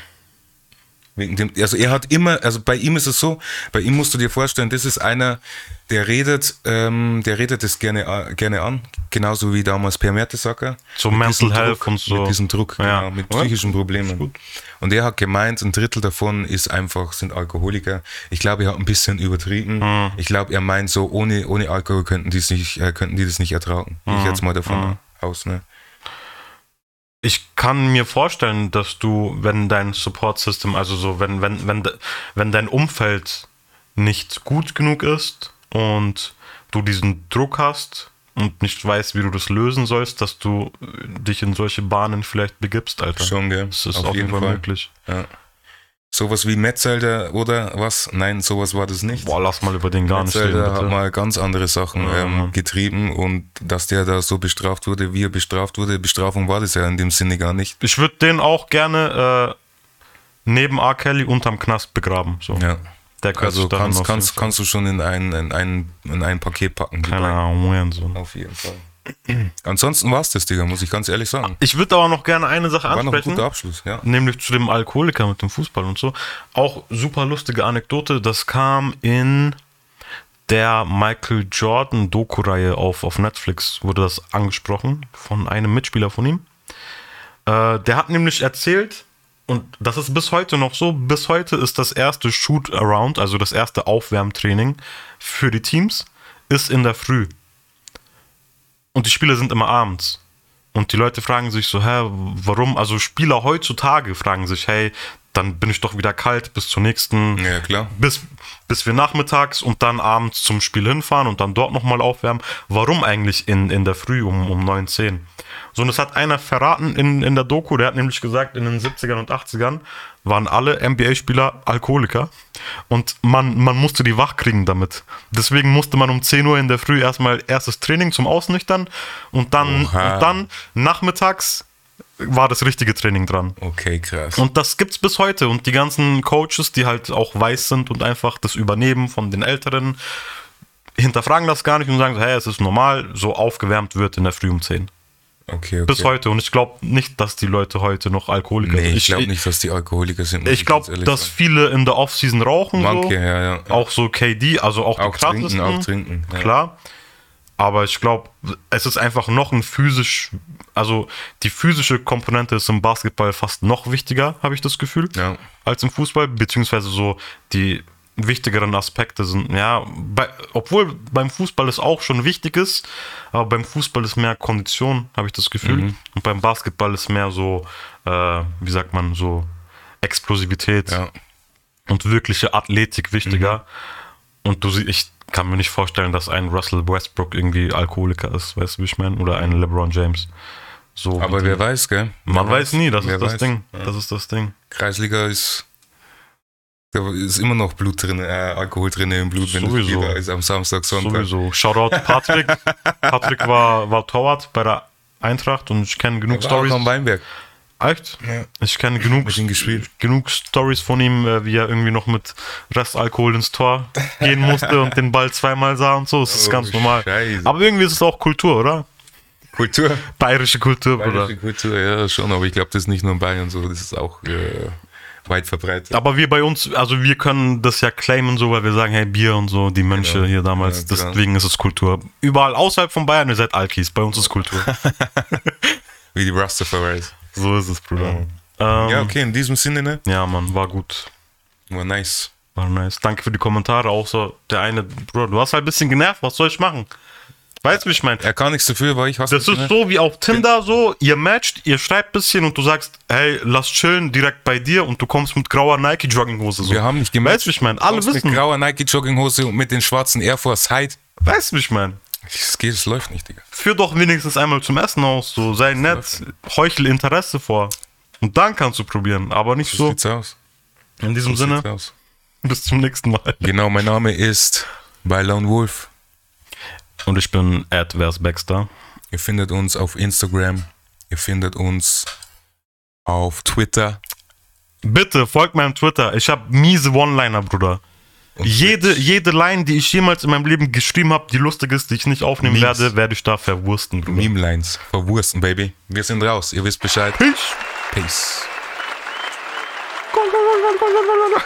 Wegen dem, also er hat immer, also bei ihm ist es so, bei ihm musst du dir vorstellen, das ist einer, der redet, ähm, der redet das gerne, a- gerne an, genauso wie damals Per Mertesacker. So Mental Health Druck, und so. Mit diesem Druck, Ja. genau, mit psychischen Problemen. Und er hat gemeint, ein Drittel davon ist einfach, sind Alkoholiker. Ich glaube, er hat ein bisschen übertrieben. Hm. Ich glaube, er meint so, ohne, ohne Alkohol könnten die, es nicht, äh, könnten die das nicht ertragen. Gehe Hm. ich jetzt mal davon aus, ne? Ich kann mir vorstellen, dass du, wenn dein Support System, also so, wenn, wenn, wenn, wenn dein Umfeld nicht gut genug ist und du diesen Druck hast und nicht weißt, wie du das lösen sollst, dass du dich in solche Bahnen vielleicht begibst, Alter. Schon, gell? Das ist auf, jeden Fall, möglich. Ja. Sowas wie Metzelder oder was? Nein, sowas war das nicht. Boah, lass mal über den gar nicht reden, Metzelder hat mal ganz andere Sachen Ja. ähm, getrieben und dass der da so bestraft wurde, wie er bestraft wurde, Bestrafung war das ja in dem Sinne gar nicht. Ich würde den auch gerne äh, neben R. Kelly unterm Knast begraben. So. Ja. Der Also kannst, kannst, kannst du schon in ein, in ein, in ein Paket packen. Keine. Ahnung, so. Auf jeden Fall. Ansonsten war es das, Digga, muss ich ganz ehrlich sagen. Ich würde aber noch gerne eine Sache War noch ein ansprechen. guter Abschluss, ja. Nämlich zu dem Alkoholiker mit dem Fußball und so. Auch super lustige Anekdote. Das kam in der Michael Jordan Doku-Reihe auf, auf Netflix, wurde das angesprochen von einem Mitspieler von ihm. Äh, der hat nämlich erzählt, und das ist bis heute noch so, bis heute ist das erste Shoot-Around, also das erste Aufwärmtraining für die Teams, ist in der Früh. Und die Spiele sind immer abends. Und die Leute fragen sich so, hä, warum? Also Spieler heutzutage fragen sich, hey, dann bin ich doch wieder kalt bis zur nächsten, Ja, klar. bis, bis wir nachmittags und dann abends zum Spiel hinfahren und dann dort nochmal aufwärmen. Warum eigentlich in, in der Früh um, um 9, 10? So, und das hat einer verraten in, in der Doku, der hat nämlich gesagt, in den 70ern und 80ern waren alle NBA-Spieler Alkoholiker und man, man musste die wach kriegen damit. Deswegen musste man um 10 Uhr in der Früh erstmal erstes Training zum Ausnüchtern und dann, Oha. und dann nachmittags war das richtige Training dran. Okay, krass. Und das gibt's bis heute. Und die ganzen Coaches, die halt auch weiß sind und einfach das übernehmen von den Älteren, hinterfragen das gar nicht und sagen hey, es ist normal, so aufgewärmt wird in der Früh um 10. okay, okay. Bis heute. Und ich glaube nicht, dass die Leute heute noch Alkoholiker Nee, sind. ich glaube nicht, dass die Alkoholiker sind. Ich glaube, dass sagen. viele in der Offseason rauchen. Manche, so. ja, ja. Auch so KD, also auch, Auch die trinken, krassesten. auch trinken, ja. Klar. Aber ich glaube, es ist einfach noch ein physisch, also die physische Komponente ist im Basketball fast noch wichtiger, habe ich das Gefühl, Ja. als im Fußball, beziehungsweise so die wichtigeren Aspekte sind, ja, bei, obwohl beim Fußball es auch schon wichtig ist, aber beim Fußball ist mehr Kondition, habe ich das Gefühl, und beim Basketball ist mehr so, äh, wie sagt man, so Explosivität Ja. und wirkliche Athletik wichtiger. Und du sie, ich kann mir nicht vorstellen, dass ein Russell Westbrook irgendwie Alkoholiker ist, weißt du, wie ich meine? Oder ein LeBron James. So, Aber wer weiß, gell? man weiß nie, das Wer ist das weiß. Ding. Ja. Das ist das Ding. Kreisliga ist. Da ist immer noch Blut drin, äh, Alkohol drin im Blut, wenn Sowieso. das ist am Samstag, Sonntag. Sowieso. Shoutout Patrick. Patrick war, war Torwart bei der Eintracht und ich kenne genug war auch Stories. am Weinberg. Echt? Ja. Ich kenne genug, genug Stories von ihm, äh, wie er irgendwie noch mit Restalkohol ins Tor gehen musste und den Ball zweimal sah und so. Das ist Oh, ganz normal. Scheiße. Aber irgendwie ist es auch Kultur, oder? Kultur. Bayerische Kultur, Bruder. Bayerische Kultur, ja, schon, aber ich glaube, das ist nicht nur in Bayern so, das ist auch äh, weit verbreitet. Aber wir bei uns, also wir können das ja claimen, so, weil wir sagen, hey, Bier und so, die Mönche Genau. hier damals, Ja, deswegen ist es Kultur. Überall außerhalb von Bayern, ihr seid Alkis, bei uns ist Kultur. Wie die Rastafaris. so ist es, Bruder. Ähm, Ja, okay, in diesem Sinne, ne? ja, Mann, war gut. War nice. War nice. Danke für die Kommentare. Auch so, der eine, Bro, du hast halt ein bisschen genervt, was soll ich machen? Weißt du, wie ich meine? Er kann nichts dafür, weil ich hasse Das ist so wie auf Tinder so, ihr matcht, ihr schreibt ein bisschen und du sagst, hey, lass chillen direkt bei dir und du kommst mit grauer Nike Jogginghose so. Wir haben nicht Weißt du, gematcht. wie ich meine? Alle Kommst Mit wissen. grauer Nike Jogginghose und mit den schwarzen Air Force Hide. Weißt du, wie ich meine? Es geht, es läuft nicht, Digga. Führ doch wenigstens einmal zum Essen aus, so sei nett, heuchel Interesse vor. Und dann kannst du probieren, aber nicht So so. sieht's aus. In diesem So Sinne, bis zum nächsten Mal. Genau, mein Name ist Lone Wolf. Und ich bin Advers Baxter. Ihr findet uns auf Instagram. Ihr findet uns auf Twitter. Bitte folgt meinem Twitter. Ich habe miese One-Liner, Bruder. Und Jede, jede Line, die ich jemals in meinem Leben geschrieben habe, die lustig ist, die ich nicht aufnehmen Memes. werde, werde ich da verwursten, Bruder. Meme-Lines. Verwursten, Baby. Wir sind raus. Ihr wisst Bescheid. Peace. Peace. Go, go, go, go, go, go, go, go.